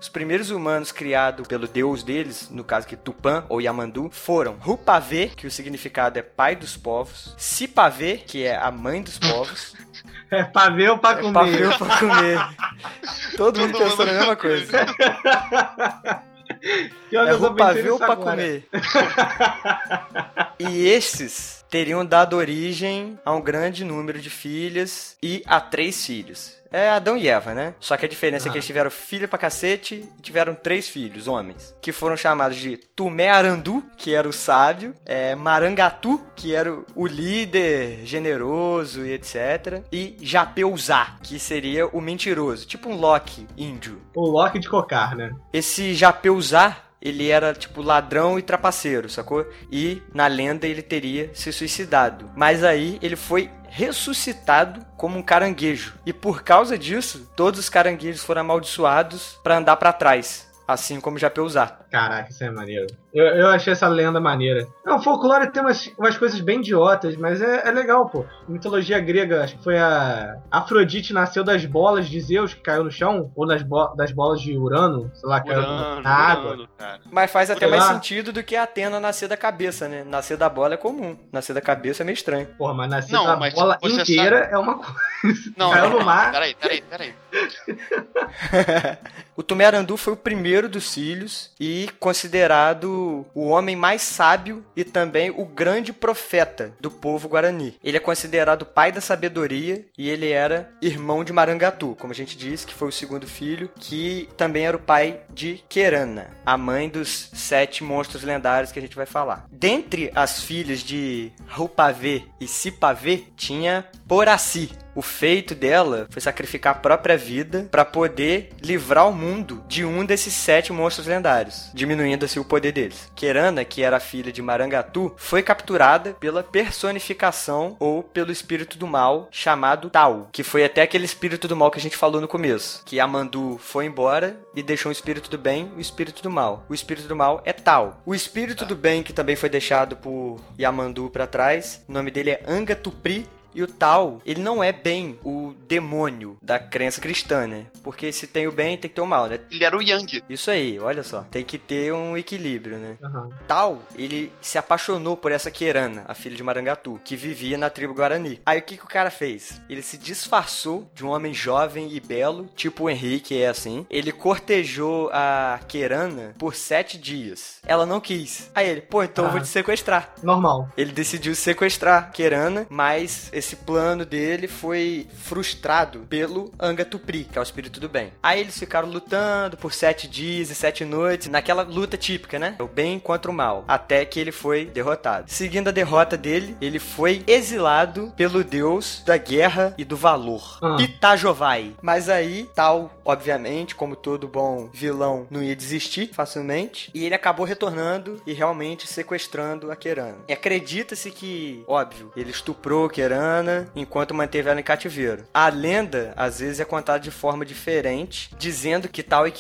Os primeiros humanos criados pelo deus deles, no caso que Tupã ou Yamandu, foram Rupavê, que o significado é pai dos povos, Sipavê, que é a mãe dos povos, É pra ver ou pra é comer? Pavê ou pra comer. Todo mundo Todo pensou na mundo- mesma coisa. É Rupavê ou pra agora. comer. E estes teriam dado origem a um grande número de filhas e a três filhos. É Adão e Eva, né? Só que a diferença é que Ah. eles tiveram filho pra cacete e tiveram três filhos, homens. Que foram chamados de Tumé Arandu, que era o sábio, é, Marangatu, que era o- o líder generoso e etc. E Japeuzá, que seria o mentiroso, tipo um Loki índio. O Loki de cocar, né? Esse Japeuzá, ele era tipo ladrão e trapaceiro, sacou? E na lenda ele teria se suicidado. Mas aí ele foi ressuscitado como um caranguejo. E por causa disso, todos os caranguejos foram amaldiçoados pra andar pra trás, assim como Japeuzá. Caraca, isso é maneiro. Eu, eu achei essa lenda maneira. Não, o folclore tem umas, umas coisas bem idiotas, mas é, é legal, pô. Mitologia grega, acho que foi a Afrodite nasceu das bolas de Zeus que caiu no chão, ou das, bo das bolas de Urano, sei lá, caiu Urano, na água. Urano, cara. Mas faz até Sei mais lá. sentido do que a Atena nascer da cabeça, né? Nascer da bola é comum. Nascer da cabeça é meio estranho. Porra, mas nascer Não, da mas bola você inteira é uma coisa. Não, Caiu no mar. Peraí, peraí, peraí. o Tumearandu foi o primeiro dos filhos e considerado o homem mais sábio e também o grande profeta do povo guarani. Ele é considerado pai da sabedoria e ele era irmão de Marangatu, como a gente disse, que foi o segundo filho, que também era o pai de Querana, a mãe dos sete monstros lendários que a gente vai falar. Dentre as filhas de Rupavê e Sipavê tinha Poraci, o feito dela foi sacrificar a própria vida para poder livrar o mundo de um desses sete monstros lendários, diminuindo assim o poder deles. Kerana, que era filha de Marangatu, foi capturada pela personificação ou pelo espírito do mal chamado Tau, que foi até aquele espírito do mal que a gente falou no começo, que Amandu foi embora e deixou o espírito do bem, o espírito do mal. O espírito do mal é Tau. O espírito do bem que também foi deixado por Yamandu para trás, o nome dele é Angatupri E o tal, ele não é bem o demônio da crença cristã, né? Porque se tem o bem, tem que ter o mal, né? Ele era o Yang. Isso aí, olha só. Tem que ter um equilíbrio, né? Aham. Tal, ele se apaixonou por essa Querana, a filha de Marangatu, que vivia na tribo Guarani. Aí o que, que o cara fez? Ele se disfarçou de um homem jovem e belo, tipo o Henrique é assim. Ele cortejou a Querana por sete dias. Ela não quis. Aí ele, pô, então eu vou Ah. te sequestrar. Normal. Ele decidiu sequestrar Querana, mas esse plano dele foi frustrado pelo Angatupri, que é o espírito do bem. Aí eles ficaram lutando por sete dias e sete noites, naquela luta típica, né? O bem contra o mal, até que ele foi derrotado. Seguindo a derrota dele, ele foi exilado pelo deus da guerra e do valor, Ah. Itajovai. Mas aí, tal, obviamente, como todo bom vilão, não ia desistir facilmente, e ele acabou retornando e realmente sequestrando a Kerana. E acredita-se que, óbvio, ele estuprou Kerana enquanto manteve ela em cativeiro. A lenda, às vezes, é contada de forma diferente, dizendo que Tal e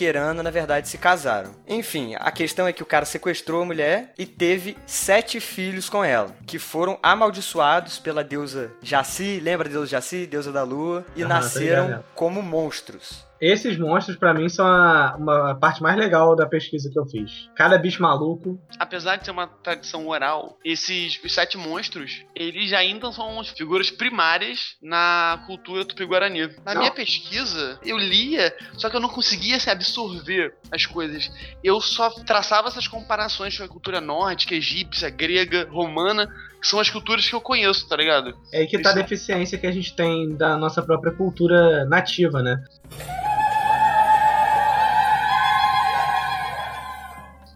na verdade, se casaram. Enfim, a questão é que o cara sequestrou a mulher e teve sete filhos com ela, que foram amaldiçoados pela deusa Jaci, lembra da deusa Jaci, deusa da lua, e Aham, tô nasceram como monstros. Esses monstros, pra mim, são a, uma parte mais legal da pesquisa que eu fiz. Cada bicho maluco. Apesar de ser uma tradição oral, esses os sete monstros, eles ainda são as figuras primárias na cultura tupi-guarani. Na Não. minha pesquisa, eu lia, só que eu não conseguia se absorver as coisas. Eu só traçava essas comparações com a cultura nórdica, egípcia, grega, romana, que são as culturas que eu conheço, tá ligado? É aí que tá a Isso. deficiência que a gente tem da nossa própria cultura nativa, né?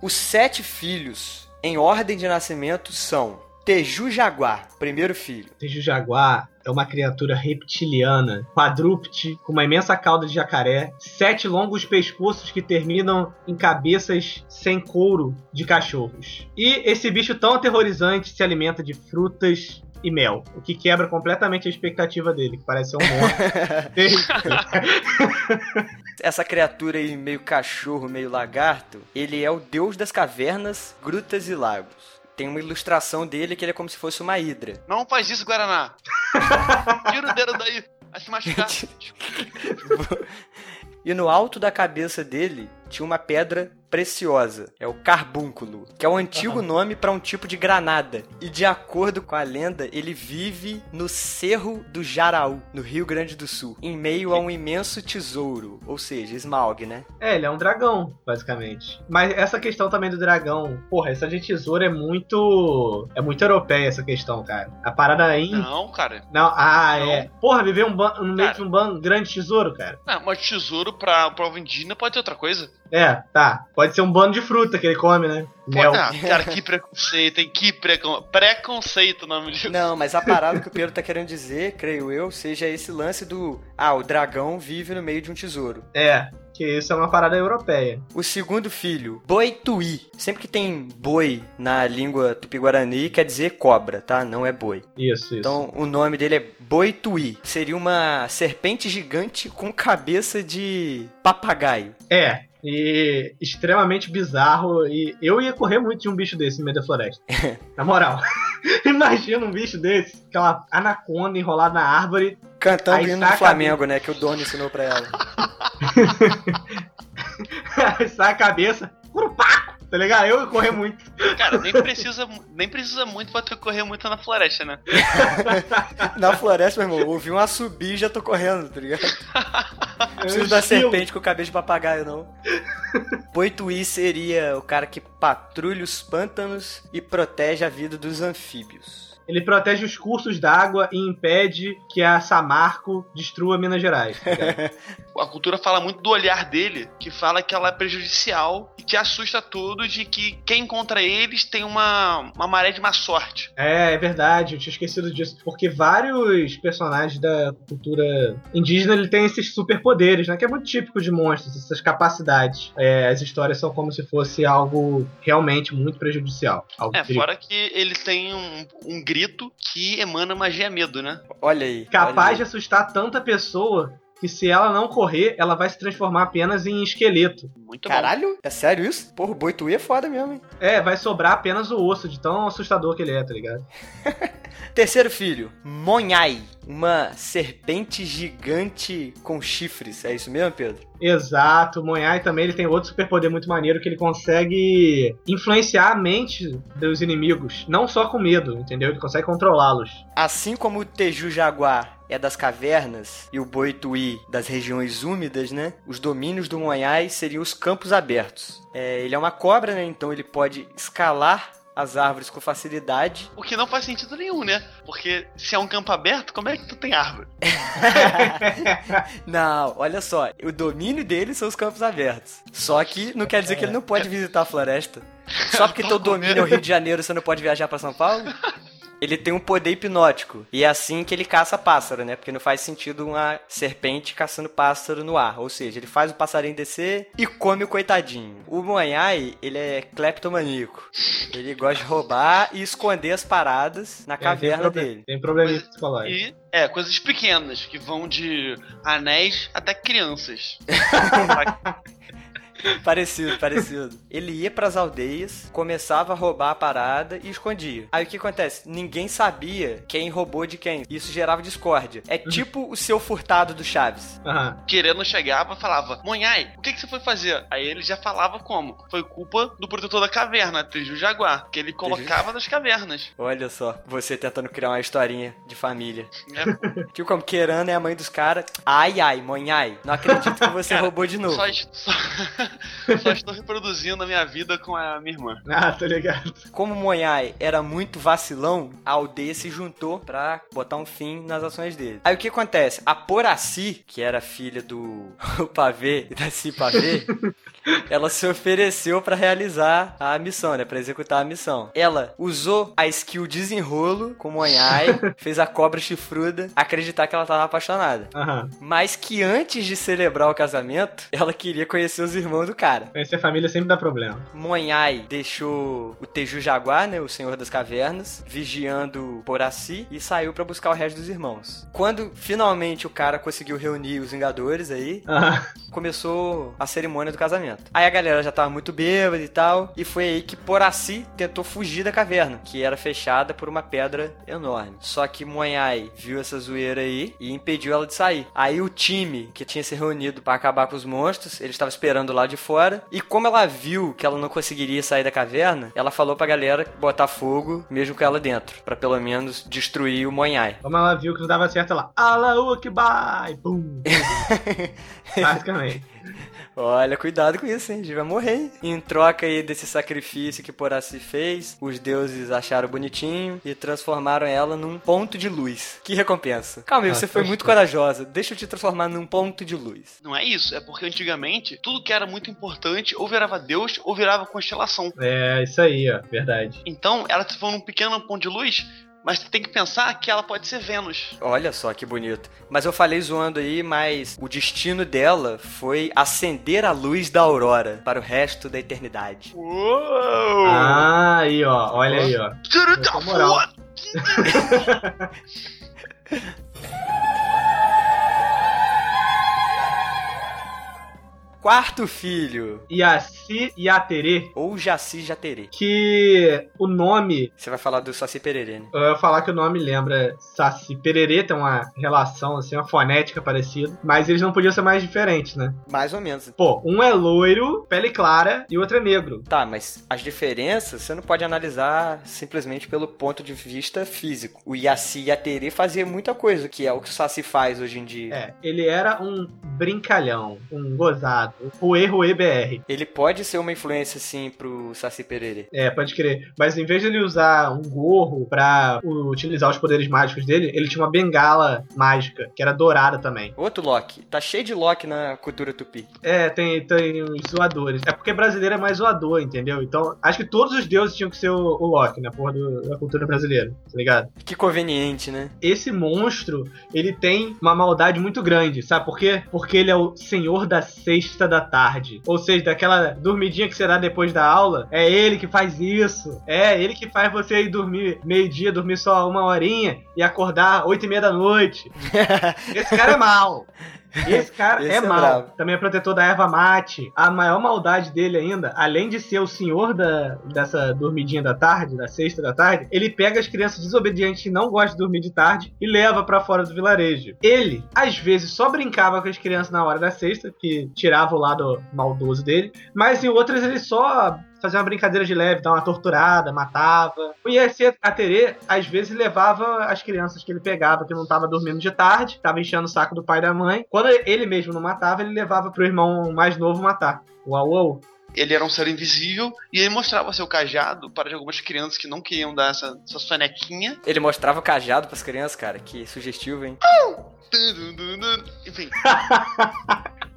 Os sete filhos, em ordem de nascimento, são Teju Jaguar, primeiro filho. Teju Jaguar é uma criatura reptiliana, quadrúpede, com uma imensa cauda de jacaré, sete longos pescoços que terminam em cabeças sem couro de cachorros. E esse bicho tão aterrorizante se alimenta de frutas e mel, o que quebra completamente a expectativa dele, que parece ser um monstro. Essa criatura aí, meio cachorro, meio lagarto, ele é o deus das cavernas, grutas e lagos. Tem uma ilustração dele que ele é como se fosse uma hidra. Não faz isso, Guaraná! Tira o dedo daí! Vai se machucar. E no alto da cabeça dele tinha uma pedra preciosa. É o carbúnculo, que é o antigo nome para um tipo de granada. E de acordo com a lenda, ele vive no Cerro do Jaraú, no Rio Grande do Sul, em meio a um imenso tesouro, ou seja, Smaug, né? É, ele é um dragão, basicamente. Mas essa questão também do dragão, porra, essa de tesouro é muito. É muito europeia essa questão, cara. A parada aí. Não, Não, cara. ah, Não. é. Porra, viver um ban- no meio Cara. de um ban- grande tesouro, cara. Não, mas tesouro pra prova indígena pode ser outra coisa. É, tá. Pode ser um bando de fruta que ele come, né? Mel. Ah, cara, que preconceito, hein? Que precon... preconceito o nome disso. Não, mas a parada que o Pedro tá querendo dizer, creio eu, seja esse lance do. Ah, o dragão vive no meio de um tesouro. É, que isso é uma parada europeia. O segundo filho, Boituí. Sempre que tem boi na língua tupi-guarani, quer dizer cobra, tá? Não é boi. Isso, isso. Então o nome dele é Boituí. Seria uma serpente gigante com cabeça de papagaio. É. E extremamente bizarro. E eu ia correr muito de um bicho desse no meio da floresta. na moral. Imagina um bicho desse, aquela anaconda enrolada na árvore. Cantando o hino do Flamengo, né? Que o dono ensinou pra ela. Aí sai a cabeça. Curupaco! Tá ligado? Eu ia correr muito. Cara, nem precisa, nem precisa muito pra tu correr muito na floresta, né? Na floresta, meu irmão, ouvi um assobio e já tô correndo, tá ligado? Não preciso da serpente com cabeça de papagaio, não. Boituí seria o cara que patrulha os pântanos e protege a vida dos anfíbios. Ele protege os cursos d'água e impede que a Samarco destrua Minas Gerais. tá ligado? A cultura fala muito do olhar dele, que fala que ela é prejudicial e que assusta todos de que quem encontra eles tem uma, uma maré de má sorte. é, é verdade, eu tinha esquecido disso. Porque vários personagens da cultura indígena ele tem esses superpoderes, né? Que é muito típico de monstros, essas capacidades. É, as histórias são como se fosse algo realmente muito prejudicial. Algo É, perigo- fora que ele tem um, um grito que emana magia medo, né? Olha aí. capaz olha de aí. assustar tanta pessoa que se ela não correr, ela vai se transformar apenas em esqueleto. Muito bom. Caralho, é sério isso? Porra, o Boitui é foda mesmo, hein? É, vai sobrar apenas o osso, de tão assustador que ele é, tá ligado? Terceiro filho, Monhai. Uma serpente gigante com chifres. É isso mesmo, Pedro? Exato, o Monhai também ele tem outro superpoder muito maneiro que ele consegue influenciar a mente dos inimigos, não só com medo, entendeu? Ele consegue controlá-los. Assim como o Teju Jaguar é das cavernas e o Boituí das regiões úmidas, né? Os domínios do Monhai seriam os campos abertos. É, ele é uma cobra, né? Então ele pode escalar as árvores com facilidade. O que não faz sentido nenhum, né? Porque se é um campo aberto, como é que tu tem árvore? não, olha só, o domínio dele são os campos abertos. Só que não quer dizer que ele não pode visitar a floresta. Só porque teu domínio é o Rio de Janeiro, você não pode viajar para São Paulo? Ele tem um poder hipnótico. E é assim que ele caça pássaro, né? Porque não faz sentido uma serpente caçando pássaro no ar. Ou seja, ele faz o passarinho descer e come o coitadinho. O Moanhai, ele é cleptomaníaco. Ele gosta de roubar e esconder as paradas na caverna tem dele. Tem probleminha psicológico. E, é, coisas pequenas, que vão de anéis até crianças. Parecido, parecido. Ele ia pras aldeias, começava a roubar a parada e escondia. Aí o que acontece? Ninguém sabia quem roubou de quem. Isso gerava discórdia. É tipo o seu furtado do Chaves. Aham. Querendo chegava, falava, Monhai, o que, que você foi fazer? Aí ele já falava como? Foi culpa do protetor da caverna, Teju Jaguar, que ele colocava nas cavernas. Olha só, você tentando criar uma historinha de família. né? Tipo como Querana é a mãe dos caras. Ai, ai, monhai. Não acredito que você Cara, roubou de novo. Só, est- só, só estou reproduzindo a minha vida com a minha irmã. Ah, tô ligado. Como Monhai era muito vacilão, a aldeia se juntou pra botar um fim nas ações dele. Aí o que acontece? A Poraci, que era filha do Pavê e da Si Pavê, ela se ofereceu pra realizar a missão, né? Pra executar a missão. Ela usou a skill desenrolo com Monhai, fez a cobra chifruda acreditar que ela tava apaixonada. Aham. Mas que antes de celebrar o casamento, ela queria conhecer os irmãos do cara. Conhecer família sempre dá problema. Monhai deixou o Teju Jaguar, né, o Senhor das Cavernas, vigiando Poraci e saiu pra buscar o resto dos irmãos. Quando finalmente o cara conseguiu reunir os Vingadores aí, Aham. começou a cerimônia do casamento. Aí a galera já tava muito bêbada e tal, e foi aí que Poraci tentou fugir da caverna, que era fechada por uma pedra enorme. Só que Monhai viu essa zoeira aí e impediu ela de sair. Aí o time que tinha se reunido pra acabar com os monstros, ele estava esperando lá de fora, e como ela viu que ela não conseguiria sair da caverna, ela falou pra galera botar fogo mesmo com ela dentro, pra pelo menos destruir o Monhai. Como ela viu que não dava certo, ela. Alaú que vai! Pum! Basicamente. Olha, cuidado com isso, hein? A gente vai morrer. Em troca aí desse sacrifício que Poraci fez, os deuses acharam bonitinho e transformaram ela num ponto de luz. Que recompensa. Calma aí, Ah, você foi gostei. muito corajosa. Deixa eu te transformar num ponto de luz. Não é isso, é porque antigamente tudo que era muito importante ou virava Deus ou virava constelação. É, isso aí, ó. Verdade. Então ela se for num pequeno ponto de luz, mas tem que pensar que ela pode ser Vênus. Olha só que bonito. Mas eu falei zoando aí, mas o destino dela foi acender a luz da aurora para o resto da eternidade. Uou! Ah, aí, ó. Olha aí, ó. Tira da Essa Quarto filho, Yaci Yaterê, ou Jaci Jaterê. que o nome. Você vai falar do Saci Pererê, né? Eu ia falar que o nome lembra Saci Pererê, tem uma relação, assim, uma fonética parecida. Mas eles não podiam ser mais diferentes, né? Mais ou menos. Pô, um é loiro, pele clara, e o outro é negro. Tá, mas as diferenças você não pode analisar simplesmente pelo ponto de vista físico. O Yaci Yaterê fazia muita coisa, que é o que o Saci faz hoje em dia. É, ele era um brincalhão, um gozado, um Rue Rue BR. Ele pode ser uma influência, sim, pro Saci Pererê. É, pode crer. Mas em vez de ele usar um gorro pra utilizar os poderes mágicos dele, ele tinha uma bengala mágica, que era dourada também. Outro Loki. Tá cheio de Loki na cultura tupi. É, tem, tem uns zoadores. É porque brasileiro é mais zoador, entendeu? Então, acho que todos os deuses tinham que ser o, o Loki na porra do- da cultura brasileira, tá ligado? Que conveniente, né? Esse monstro, ele tem uma maldade muito grande, sabe por quê? Porque ele é o senhor da sexta da tarde. Ou seja, daquela dormidinha que dá depois da aula, é ele que faz isso. É ele que faz você ir dormir meio-dia, dormir só uma horinha e acordar oito e meia da noite. Esse cara é mal. Esse cara Esse é, é brabo. Também é protetor da erva mate. A maior maldade dele ainda, além de ser o senhor da, dessa dormidinha da tarde, da sexta da tarde, ele pega as crianças desobedientes que não gostam de dormir de tarde e leva pra fora do vilarejo. Ele, às vezes, só brincava com as crianças na hora da sexta, que tirava o lado maldoso dele, mas em outras ele só fazia uma brincadeira de leve, dava uma torturada, matava. O ISC Aterê, às vezes, levava as crianças que ele pegava, que não estavam dormindo de tarde, tava enchendo o saco do pai e da mãe. Quando ele mesmo não matava, ele levava pro irmão mais novo matar. Uau, uau. Ele era um ser invisível e ele mostrava seu cajado para algumas crianças que não queriam dar essa, essa sonequinha. Ele mostrava o cajado pras crianças, cara. Que sugestivo, hein? Enfim,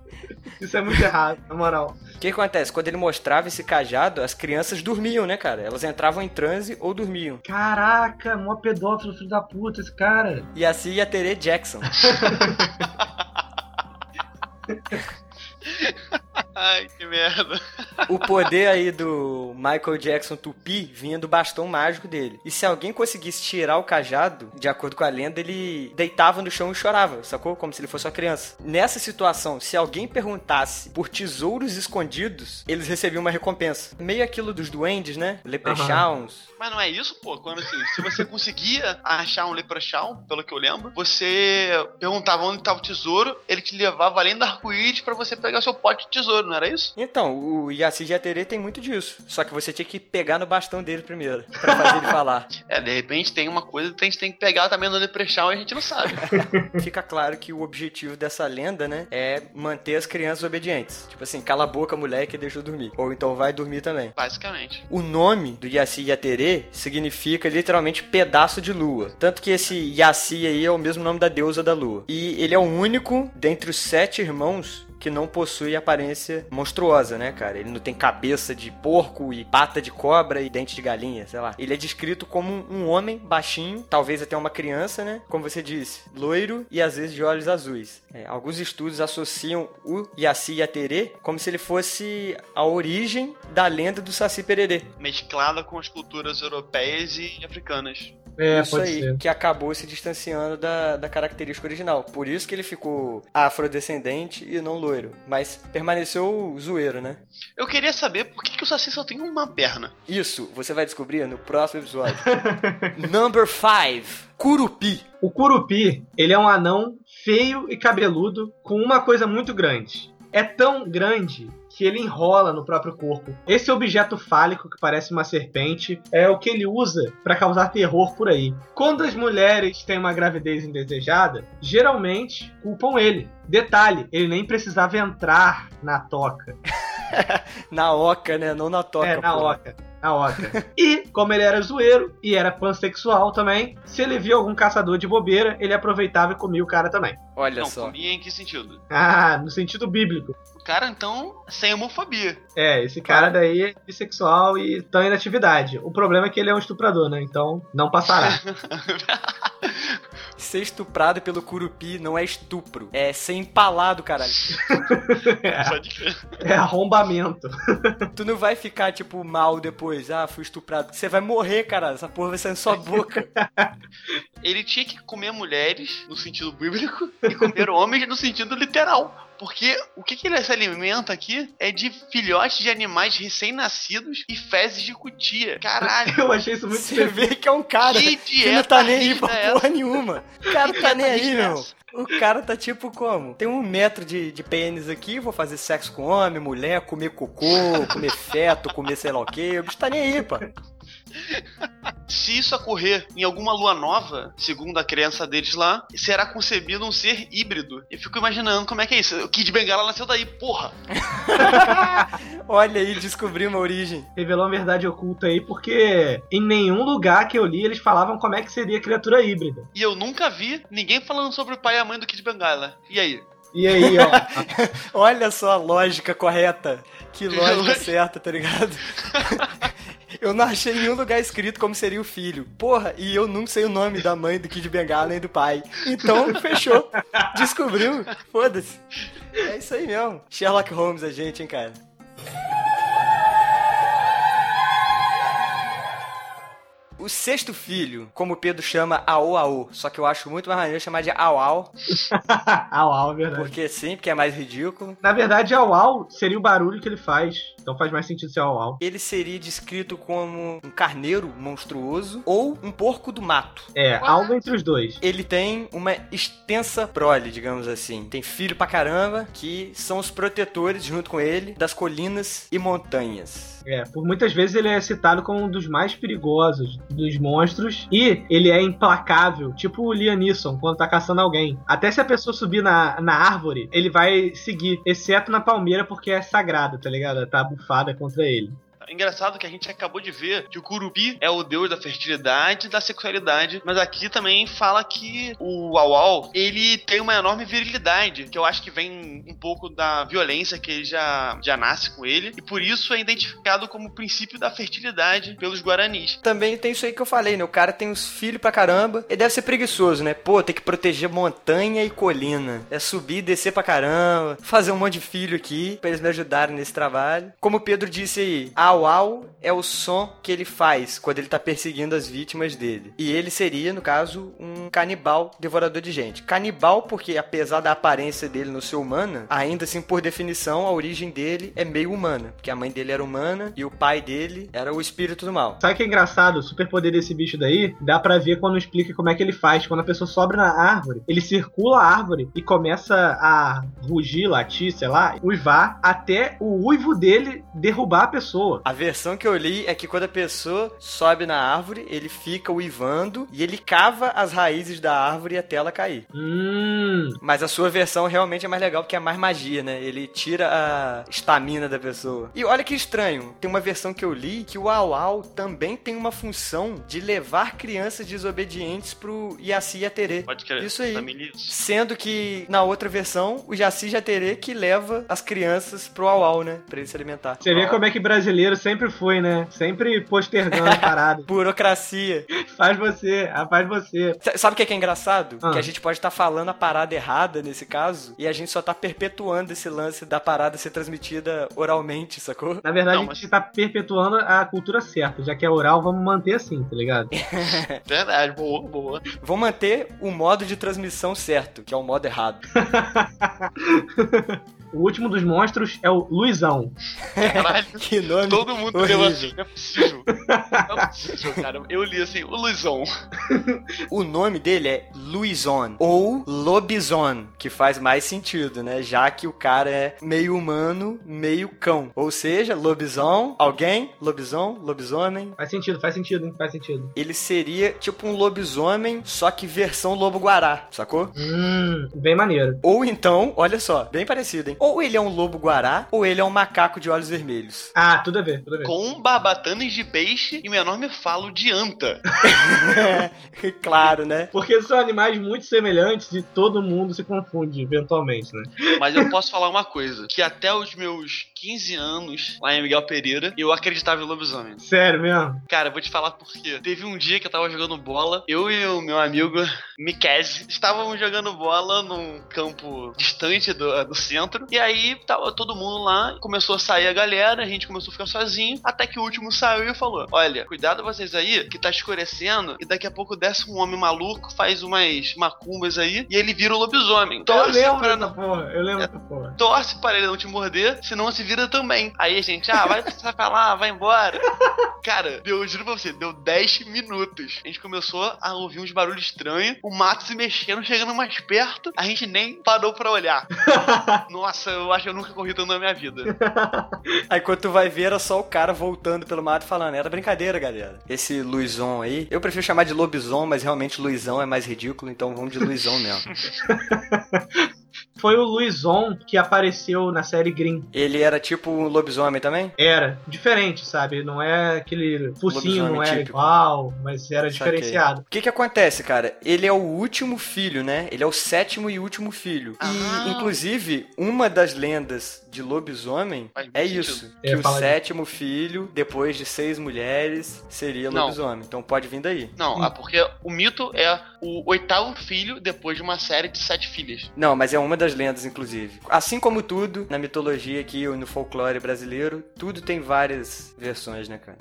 Isso é muito errado, na moral. O que acontece? Quando ele mostrava esse cajado, as crianças dormiam, né, cara? Elas entravam em transe ou dormiam. Caraca, mó pedófilo, filho da puta, esse cara. E assim ia Tere Jackson. ai que merda. O poder aí do Michael Jackson Tupi vinha do bastão mágico dele. E se alguém conseguisse tirar o cajado, de acordo com a lenda, ele deitava no chão e chorava, sacou? Como se ele fosse uma criança. Nessa situação, se alguém perguntasse por tesouros escondidos, eles recebiam uma recompensa. Meio aquilo dos duendes, né? Leprechauns. Mas não é isso, pô? Quando assim, se você conseguia achar um leprechaun, pelo que eu lembro, você perguntava onde estava o tesouro, ele te levava além do arco-íris pra você pegar seu pote de tesouro, não era isso? Então, o Yaci Jaterê tem muito disso. Só que você tinha que pegar no bastão dele primeiro, pra fazer ele falar. É, de repente tem uma coisa que a gente tem que pegar também no leprechaun e a gente não sabe. Fica claro que o objetivo dessa lenda, né, é manter as crianças obedientes. Tipo assim, cala a boca, moleque, e deixa eu dormir. Ou então vai dormir também. Basicamente. O nome do Yaci Yaterê significa literalmente pedaço de lua. Tanto que esse Yaci aí é o mesmo nome da deusa da lua. E ele é o único dentre os sete irmãos que não possui aparência monstruosa, né, cara? Ele não tem cabeça de porco e pata de cobra e dente de galinha, sei lá. Ele é descrito como um homem baixinho, talvez até uma criança, né? Como você disse, loiro e às vezes de olhos azuis. É, alguns estudos associam o Yaci Yaterê como se ele fosse a origem da lenda do Saci Pererê. Mesclada com as culturas europeias e africanas. É, isso pode aí, ser. que acabou se distanciando da, da característica original. Por isso que ele ficou afrodescendente e não loiro. Mas permaneceu zoeiro, né? Eu queria saber por que, que o Saci só tem uma perna. Isso você vai descobrir no próximo episódio. Number 5. Curupi. O Curupi, ele é um anão feio e cabeludo com uma coisa muito grande. É tão grande que ele enrola no próprio corpo. Esse objeto fálico que parece uma serpente é o que ele usa para causar terror por aí. Quando as mulheres têm uma gravidez indesejada, geralmente culpam ele. Detalhe, ele nem precisava entrar na toca. Na oca, né? Não na toca. é, na porra. oca. Na oca. e, como ele era zoeiro e era pansexual também, se ele via algum caçador de bobeira, ele aproveitava e comia o cara também. Olha não, só. comia em que sentido? Ah, no sentido bíblico. O cara, então, sem homofobia. É, esse cara daí é bissexual e tá em atividade. O problema é que ele é um estuprador, né? Então não passará. Ser estuprado pelo curupi não é estupro. É ser empalado, caralho. Crer. é arrombamento. Tu não vai ficar, tipo, mal depois. Ah, fui estuprado. Você vai morrer, caralho. Essa porra vai sair na sua boca. Ele tinha que comer mulheres, no sentido bíblico, e comer homens no sentido literal. Porque o que, que ele se alimenta aqui é de filhotes de animais recém-nascidos e fezes de cutia. Caralho. Eu achei isso muito Você vê que é um cara Que que não tá nem aí pra é porra nenhuma. O cara tá nem aí, dieta meu. O cara tá tipo como? Tem um metro de, de pênis aqui, vou fazer sexo com homem, mulher, comer cocô, comer feto, comer sei lá o que. O bicho tá nem aí, pô. Se isso ocorrer em alguma lua nova, segundo a crença deles lá, será concebido um ser híbrido. Eu fico imaginando como é que é isso. O Kid Bengala nasceu daí, porra. Olha aí, descobri uma origem. revelou uma verdade oculta aí, porque em nenhum lugar que eu li eles falavam como é que seria criatura híbrida. E eu nunca vi ninguém falando sobre o pai e a mãe do Kid Bengala. E aí? E aí, ó. Olha só a lógica correta. Que lógica certa, tá ligado? Eu não achei em nenhum lugar escrito como seria o filho. Porra, e eu não sei o nome da mãe do Kid Bengala nem do pai. Então, fechou. Descobriu. Foda-se. É isso aí mesmo. Sherlock Holmes a gente, hein, cara. O sexto filho, como o Pedro chama, Aô Aô. Só que eu acho muito mais maneiro chamar de Au Au, au au, verdade. porque sim, porque é mais ridículo. Na verdade, au au seria o barulho que ele faz. Então faz mais sentido ser au au. Ele seria descrito como um carneiro monstruoso ou um porco do mato. É, algo entre os dois. Ele tem uma extensa prole, digamos assim. Tem filho pra caramba, que são os protetores, junto com ele, das colinas e montanhas. É, por muitas vezes ele é citado como um dos mais perigosos dos monstros. E ele é implacável, tipo o Liam Neeson quando tá caçando alguém. Até se a pessoa subir na, na árvore, ele vai seguir, exceto na palmeira, porque é sagrada, tá ligado? Tá bufada contra ele. Engraçado que a gente acabou de ver que o Curupi é o deus da fertilidade e da sexualidade, mas aqui também fala que o Auau, ele tem uma enorme virilidade, que eu acho que vem um pouco da violência que ele já, já nasce com ele, e por isso é identificado como o princípio da fertilidade pelos guaranis. Também tem isso aí que eu falei, né? O cara tem uns filhos pra caramba. Ele deve ser preguiçoso, né? Pô, tem que proteger montanha e colina. É subir descer pra caramba. Fazer um monte de filho aqui pra eles me ajudarem nesse trabalho. Como o Pedro disse aí, au au é o som que ele faz quando ele tá perseguindo as vítimas dele. E ele seria, no caso, um canibal devorador de gente. Canibal porque, apesar da aparência dele não ser humana, ainda assim, por definição, a origem dele é meio humana. Porque a mãe dele era humana e o pai dele era o espírito do mal. Sabe que é engraçado? O superpoder desse bicho daí dá pra ver quando explica como é que ele faz. Quando a pessoa sobe na árvore, ele circula a árvore e começa a rugir, latir, sei lá, uivar, até o uivo dele derrubar a pessoa. A versão que eu li é que quando a pessoa sobe na árvore, ele fica uivando e ele cava as raízes da árvore até ela cair. Hum. Mas a sua versão realmente é mais legal porque é mais magia, né? Ele tira a estamina da pessoa. E olha que estranho, tem uma versão que eu li que o Au também tem uma função de levar crianças desobedientes pro Yaci Yaterê. Pode crer. Isso aí. Sendo que na outra versão, o Yaci Yaterê que leva as crianças pro Au né? Pra ele se alimentar. Você vê como é que brasileiro sempre foi, né? Sempre postergando a parada. Burocracia. Faz você, ah, faz você. S- Sabe o que é, que é engraçado? Ah. Que a gente pode estar falando a parada errada nesse caso e a gente só tá perpetuando esse lance da parada ser transmitida oralmente, sacou? Na verdade, Não, a mas- gente tá perpetuando a cultura certa. Já que é oral, vamos manter assim, tá ligado? Verdade, boa, boa. Vou manter o modo de transmissão certo, que é o modo errado. O último dos monstros é o Luizão. Caralho. Que nome Todo mundo horrível. leu assim, não é possível. Não é possível, cara. Eu li assim, o Luizão. O nome dele é Luizon ou Lobison, que faz mais sentido, né? Já que o cara é meio humano, meio cão. Ou seja, lobisão, alguém, lobisão, lobisomem. Faz sentido, faz sentido, hein? Faz sentido. Ele seria tipo um lobisomem, só que versão lobo-guará, sacou? Hum, bem maneiro. Ou então, olha só, bem parecido, hein? Ou ele é um lobo-guará, ou ele é um macaco de olhos vermelhos. Ah, tudo a ver, tudo a ver. Com barbatanas de peixe e um enorme falo de anta. claro, né? Porque são animais muito semelhantes e todo mundo se confunde eventualmente, né? Mas eu posso falar uma coisa: que até os meus 15 anos, lá em Miguel Pereira, eu acreditava em lobisomem. Sério mesmo. Cara, eu vou te falar por quê. Teve um dia que eu tava jogando bola, eu e o meu amigo Mikez estávamos jogando bola num campo distante do, do centro. E aí tava todo mundo lá, começou a sair a galera, a gente começou a ficar sozinho, até que o último saiu e falou: Olha, cuidado vocês aí, que tá escurecendo, e daqui a pouco desce um homem maluco, faz umas macumbas aí, e ele vira o lobisomem. Eu Torce lembro pra não porra, eu lembro dessa porra. torce para ele não te morder, senão se vira também. Aí a gente, ah, vai, vai pra lá, vai embora. Cara, deu, juro pra você, deu 10 minutos. A gente começou a ouvir uns barulhos estranhos, o mato se mexendo, chegando mais perto, a gente nem parou pra olhar. Nossa, eu acho que eu nunca corri tanto na minha vida. Aí quando tu vai ver, era só o cara voltando pelo mato falando, era brincadeira, galera. Esse Luizon aí, eu prefiro chamar de lobison, mas realmente Luizão é mais ridículo, então vamos de Luizão mesmo. Foi o Luizon que apareceu na série Green. Ele era tipo um lobisomem também? Era diferente, sabe? Não é aquele focinho, Lobisomem não era típico. igual, mas era Saquei. diferenciado. O que que acontece, cara? Ele é o último filho, né? Ele é o sétimo e último filho. Ah. E, inclusive, uma das lendas de lobisomem Faz é isso. Ia Que o sétimo filho, depois de seis mulheres, seria Não. lobisomem. Então pode vir daí. Não, é porque o mito é o oitavo filho depois de uma série de sete filhas. Não, mas é uma das lendas, inclusive. Assim como tudo, na mitologia aqui, no folclore brasileiro, tudo tem várias versões, né, cara?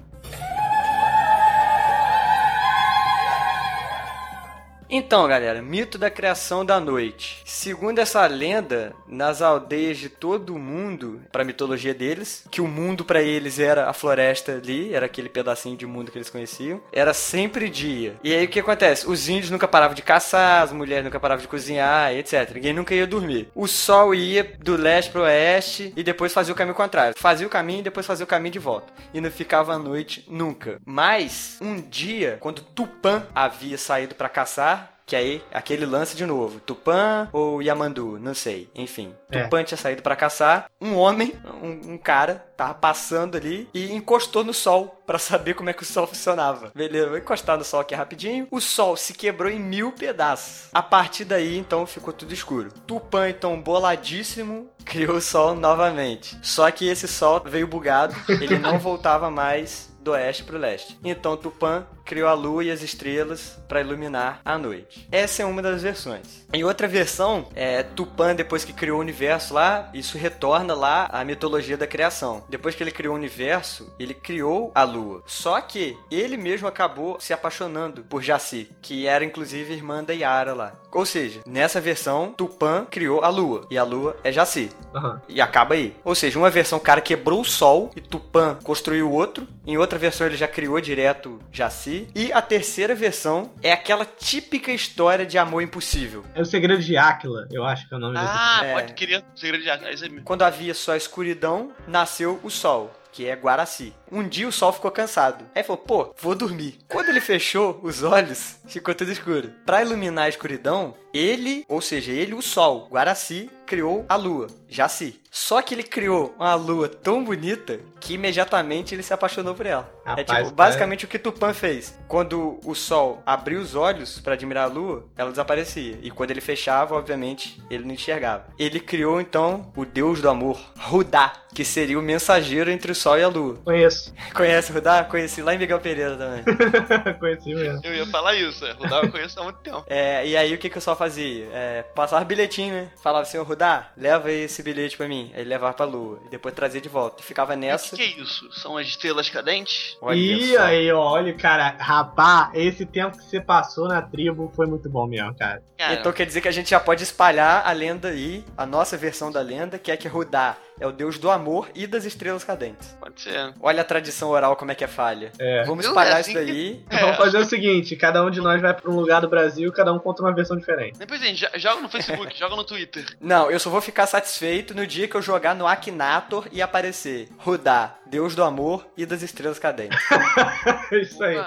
Então, galera, mito da criação da noite. Segundo essa lenda, nas aldeias de todo o mundo, pra mitologia deles, que o mundo pra eles era a floresta ali, era aquele pedacinho de mundo que eles conheciam, era sempre dia. E aí o que acontece? Os índios nunca paravam de caçar, as mulheres nunca paravam de cozinhar, etc. Ninguém nunca ia dormir. O sol ia do leste pro oeste e depois fazia o caminho contrário. Fazia o caminho e depois fazia o caminho de volta. E não ficava à noite nunca. Mas, um dia, quando Tupã havia saído pra caçar, que aí, aquele lance de novo. Tupã ou Yamandu, não sei. Enfim, É. Tupã tinha saído pra caçar. Um homem, um, um cara, tava passando ali e encostou no sol pra saber como é que o sol funcionava. Beleza, vou encostar no sol aqui rapidinho. O sol se quebrou em mil pedaços. A partir daí, então, ficou tudo escuro. Tupã, então, boladíssimo, criou o sol novamente. Só que esse sol veio bugado, ele não voltava mais do oeste pro leste. Então Tupã criou a lua e as estrelas para iluminar a noite. Essa é uma das versões. Em outra versão, é, Tupã, depois que criou o universo lá, isso retorna lá à mitologia da criação. Depois que ele criou o universo, ele criou a lua. Só que ele mesmo acabou se apaixonando por Jaci, que era inclusive irmã da Yara lá. Ou seja, nessa versão, Tupã criou a lua e a lua é Jaci. Aham. E acaba aí. Ou seja, uma versão o cara quebrou o sol e Tupã construiu outro. Em outra versão ele já criou direto Jaci. E a terceira versão é aquela típica história de amor impossível. É o segredo de Áquila, eu acho que é o nome desse. Ah, É. pode querer. Segredo de Áquila, é isso aí mesmo. Quando havia só escuridão, nasceu o sol. Que é Guaraci. Um dia o sol ficou cansado. Aí falou, pô, vou dormir. Quando ele fechou os olhos, ficou tudo escuro. Pra iluminar a escuridão, ele, ou seja, ele, o sol, Guaraci, criou a lua, Jaci. Só que ele criou uma lua tão bonita que imediatamente ele se apaixonou por ela. é Rapaz, tipo, cara. basicamente o que Tupã fez. Quando o sol abriu os olhos pra admirar a lua, ela desaparecia. E quando ele fechava, obviamente, ele não enxergava. Ele criou então o deus do amor, Rudá, que seria o mensageiro entre o sol e a lua. Conheço. Conhece o Rudá? Conheci lá em Miguel Pereira também. Conheci mesmo. Eu ia falar isso, é. Rudá eu conheço há muito tempo. É, e aí o que, que o fazia? É, passava bilhetinho, né? Falava assim, ô Rudá, leva esse bilhete pra mim. Aí levava pra lua. E depois trazia de volta. E ficava O nessa. que, que é isso? São as estrelas cadentes? Olha e só. aí, ó, olha, cara, rapá, esse tempo que você passou na tribo foi muito bom mesmo, cara. Cara, Então quer dizer que a gente já pode espalhar a lenda aí, a nossa versão da lenda, que é que Rudá é o deus do amor e das estrelas cadentes. pode ser. Olha a tradição oral como é que é falha. É. Vamos Viu? espalhar É isso assim daí. É. Vamos fazer o seguinte: cada um de nós vai pra um lugar do Brasil, cada um conta uma versão diferente. Depois, gente, jo- joga no Facebook, joga no Twitter. Não, eu só vou ficar satisfeito no dia que eu jogar no Akinator e aparecer Rudá, deus do amor e das estrelas cadentes. É isso aí.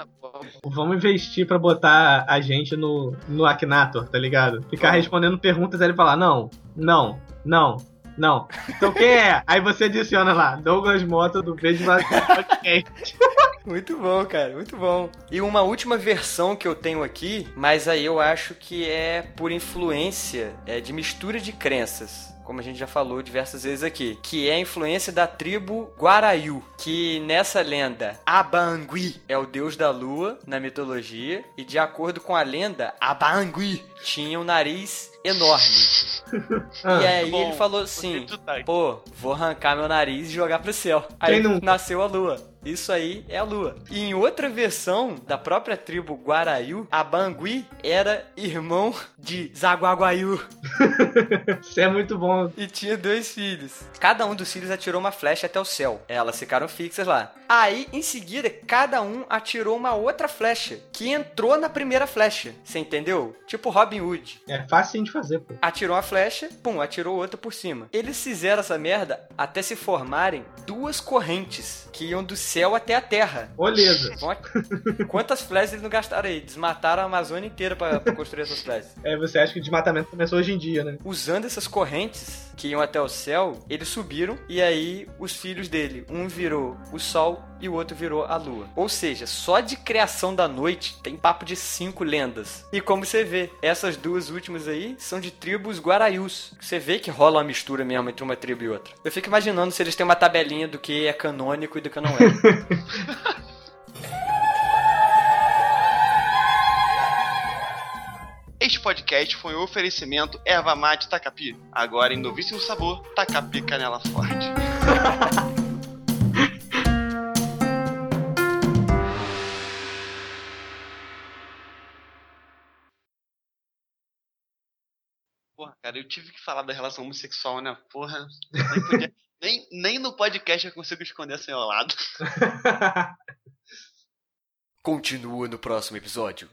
Vamos investir pra botar a gente no, no Akinator, tá ligado? Ficar Vamos. respondendo perguntas e ele falar: não, não, não, não. Então quem é? Aí você adiciona lá: Douglas Mota do Vazio Podcast. Muito bom, cara, muito bom. E uma última versão que eu tenho aqui, mas aí eu acho que é por influência é, de mistura de crenças. Como a gente já falou diversas vezes aqui, que é a influência da tribo Guaraiu, que nessa lenda Abangui é o deus da lua na mitologia, e de acordo com a lenda, Abangui tinha um nariz enorme. Ah, e aí bom. ele falou assim. Pô, vou arrancar meu nariz e jogar pro céu. Aí nasceu a lua. Isso aí é a lua. E em outra versão da própria tribo Guaraiu, a Bangui era irmão de Zaguaguaiu Isso é muito bom. e tinha dois filhos. Cada um dos filhos atirou uma flecha até o céu. Elas ficaram fixas lá. Aí, em seguida, cada um atirou uma outra flecha que entrou na primeira flecha. Você entendeu? Tipo Robin Hood. É fácil de fazer, pô. Atirou uma flecha, pum, atirou outra por cima. Eles fizeram essa merda até se formarem duas correntes que iam do céu até a terra. Beleza. Vão a- Quantas flechas eles não gastaram aí? Desmataram a Amazônia inteira pra, pra construir essas flechas. É, você acha que o desmatamento começou hoje em dia, né? Usando essas correntes que iam até o céu, eles subiram e aí os filhos dele, um virou o sol e o outro virou a lua. Ou seja, só de criação da noite tem papo de cinco lendas. E como você vê, essas duas últimas aí são de tribos guaraius. Você vê que rola uma mistura mesmo entre uma tribo e outra. Eu fico imaginando se eles têm uma tabelinha do que é canônico e do que não é. Este podcast foi um oferecimento Erva Mate Tacapi. Agora em novíssimo sabor, Tacapi Canela Forte. Porra, cara, eu tive que falar da relação homossexual, né? Porra, nem, podia- nem, nem no podcast eu consigo esconder esse meu lado. Continua no próximo episódio.